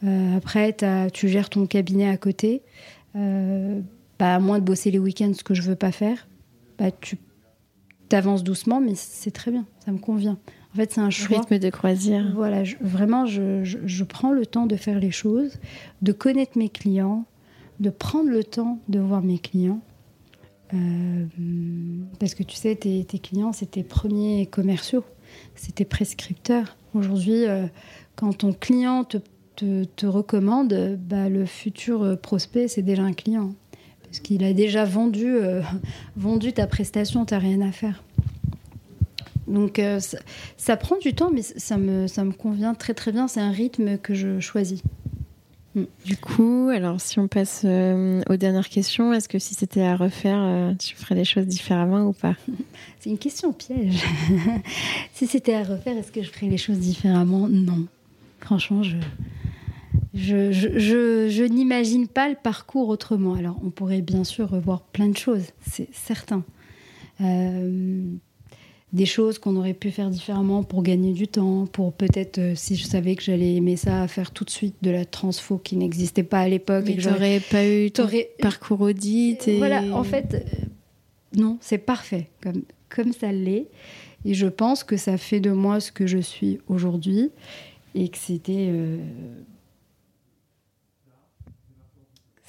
Euh, après, tu gères ton cabinet à côté. bah, à moins de bosser les week-ends, ce que je veux pas faire bah, tu t'avances doucement, mais c'est très bien, ça me convient. En fait, c'est un choix. Rythme de croisière. Voilà, vraiment, je, je, prends le temps de faire les choses, de connaître mes clients, de prendre le temps de voir mes clients. Euh, parce que tu sais, tes, clients, c'est tes premiers commerciaux, c'est tes prescripteurs. Aujourd'hui, euh, quand ton client te, te, recommande, bah, le futur prospect, c'est déjà un client parce qu'il a déjà vendu, euh, vendu ta prestation, tu n'as rien à faire. Donc euh, ça, prend du temps, mais ça me, ça me convient très très bien. C'est un rythme que je choisis. Du coup, alors si on passe euh, aux dernières questions, est-ce que si c'était à refaire, euh, tu ferais les choses différemment ou pas? C'est une question piège. si c'était à refaire, est-ce que je ferais les choses différemment? Non. Franchement, je, je, je, je, n'imagine pas le parcours autrement. Alors, on pourrait bien sûr revoir plein de choses, c'est certain. Euh, des choses qu'on aurait pu faire différemment pour gagner du temps, pour peut-être, euh, si je savais que j'allais aimer ça, faire tout de suite de la transfo qui n'existait pas à l'époque. Mais j'aurais pas eu ton parcours audit. Et... Voilà, en fait, euh, non, c'est parfait comme, comme ça l'est. Et je pense que ça fait de moi ce que je suis aujourd'hui et que c'était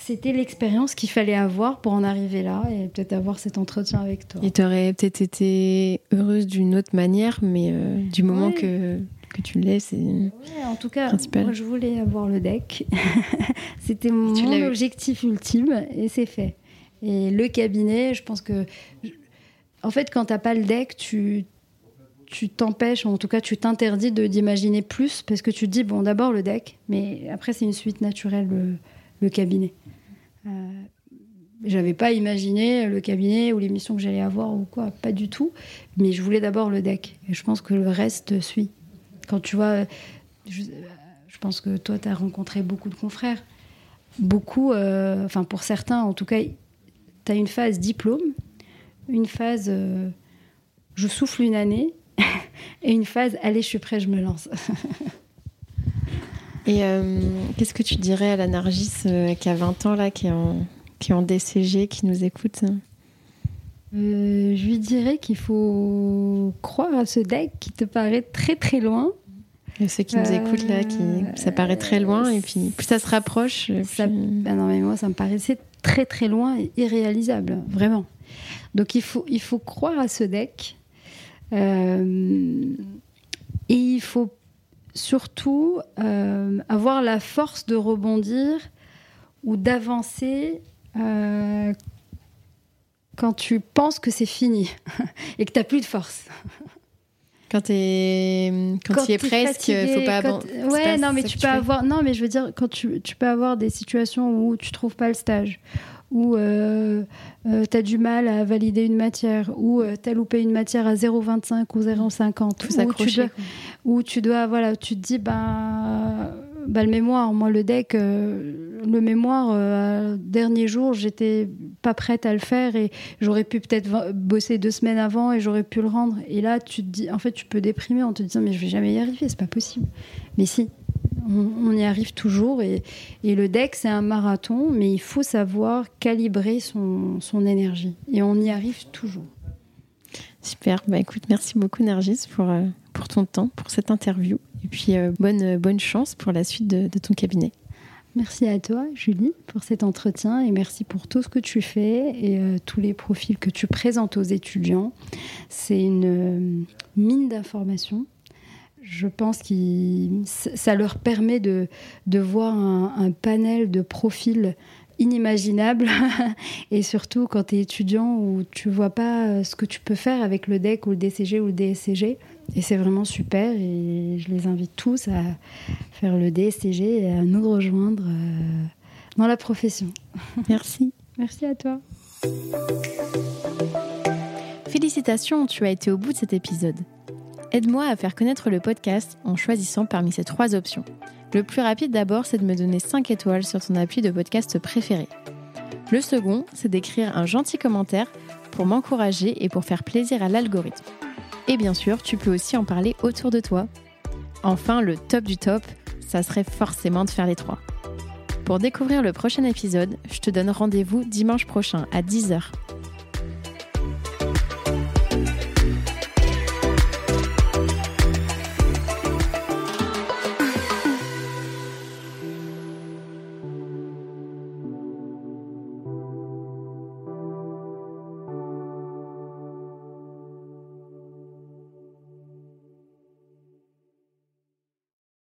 c'était l'expérience qu'il fallait avoir pour en arriver là et peut-être avoir cet entretien avec toi. Et tu aurais peut-être été heureuse d'une autre manière, mais euh, du moment que, que tu l'es, c'est. en tout cas, moi je voulais avoir le deck. C'était mon objectif ultime et c'est fait. Et le cabinet, je pense que. En fait, quand tu n'as pas le deck, tu tu t'empêches, en tout cas tu t'interdis d'imaginer plus parce que tu te dis, bon, d'abord le deck, mais après c'est une suite naturelle, le, le cabinet. Euh, j'avais pas imaginé le cabinet ou l'émission que j'allais avoir ou quoi, pas du tout. Mais je voulais d'abord le deck. Et je pense que le reste suit. Quand tu vois, je, pense que toi, tu as rencontré beaucoup de confrères. Beaucoup, euh, enfin pour certains en tout cas, tu as une phase diplôme, une phase euh, je souffle une année et une phase allez, je suis prêt, je me lance. Et euh, qu'est-ce que tu dirais à la Nargis euh, qui a 20 ans, là, qui est en, qui est en DCG, qui nous écoute? Euh, Je lui dirais qu'il faut croire à ce deck qui te paraît très très loin. Et ceux qui nous écoutent là, qui, ça paraît très loin, et puis plus ça se rapproche. Ça, ben non, mais moi, ça me paraissait très très loin et irréalisable, vraiment. Donc il faut, il faut croire à ce deck. et il faut surtout euh, avoir la force de rebondir ou d'avancer euh, quand tu penses que c'est fini et que tu n'as plus de force. Quand tu quand, y es presque, il faut pas avancer. Ouais, non, mais tu peux avoir. Non, mais je veux dire, quand tu, tu peux avoir des situations où tu trouves pas le stage, où euh, euh, tu as du mal à valider une matière, ou euh, tu as loupé une matière à 0,25 ou 0,50, ou, tu dois, ou tu dois, voilà, tu te dis, bah, bah le mémoire, moi le deck, le mémoire, dernier jour, j'étais pas prête à le faire et j'aurais pu peut-être bosser deux semaines avant et j'aurais pu le rendre. Et là, tu dis, en fait, tu peux déprimer en te disant, mais je vais jamais y arriver, c'est pas possible. Mais si, on, y arrive toujours. Et, le deck, c'est un marathon, mais il faut savoir calibrer son, énergie. Et on y arrive toujours. Super. Bah, écoute, merci beaucoup, Nargis, pour, euh, pour ton temps, pour cette interview. Et puis, euh, bonne, bonne chance pour la suite de, ton cabinet. Merci à toi, Julie, pour cet entretien et merci pour tout ce que tu fais et euh, tous les profils que tu présentes aux étudiants. C'est une mine d'informations je pense que ça leur permet de, de voir un, panel de profils inimaginables et surtout quand tu es étudiant où tu vois pas euh, ce que tu peux faire avec le DEC ou le DCG ou le DSCG et c'est vraiment super et je les invite tous à faire le DSCG et à nous rejoindre euh, dans la profession. Merci. Merci à toi. Félicitations, tu as été au bout de cet épisode. Aide-moi à faire connaître le podcast en choisissant parmi ces trois options. Le plus rapide d'abord, c'est de me donner 5 étoiles sur ton appui de podcast préféré. Le second, c'est d'écrire un gentil commentaire pour m'encourager et pour faire plaisir à l'algorithme. Et bien sûr, tu peux aussi en parler autour de toi. Enfin, le top du top, ça serait forcément de faire les trois. Pour découvrir le prochain épisode, je te donne rendez-vous dimanche prochain à 10h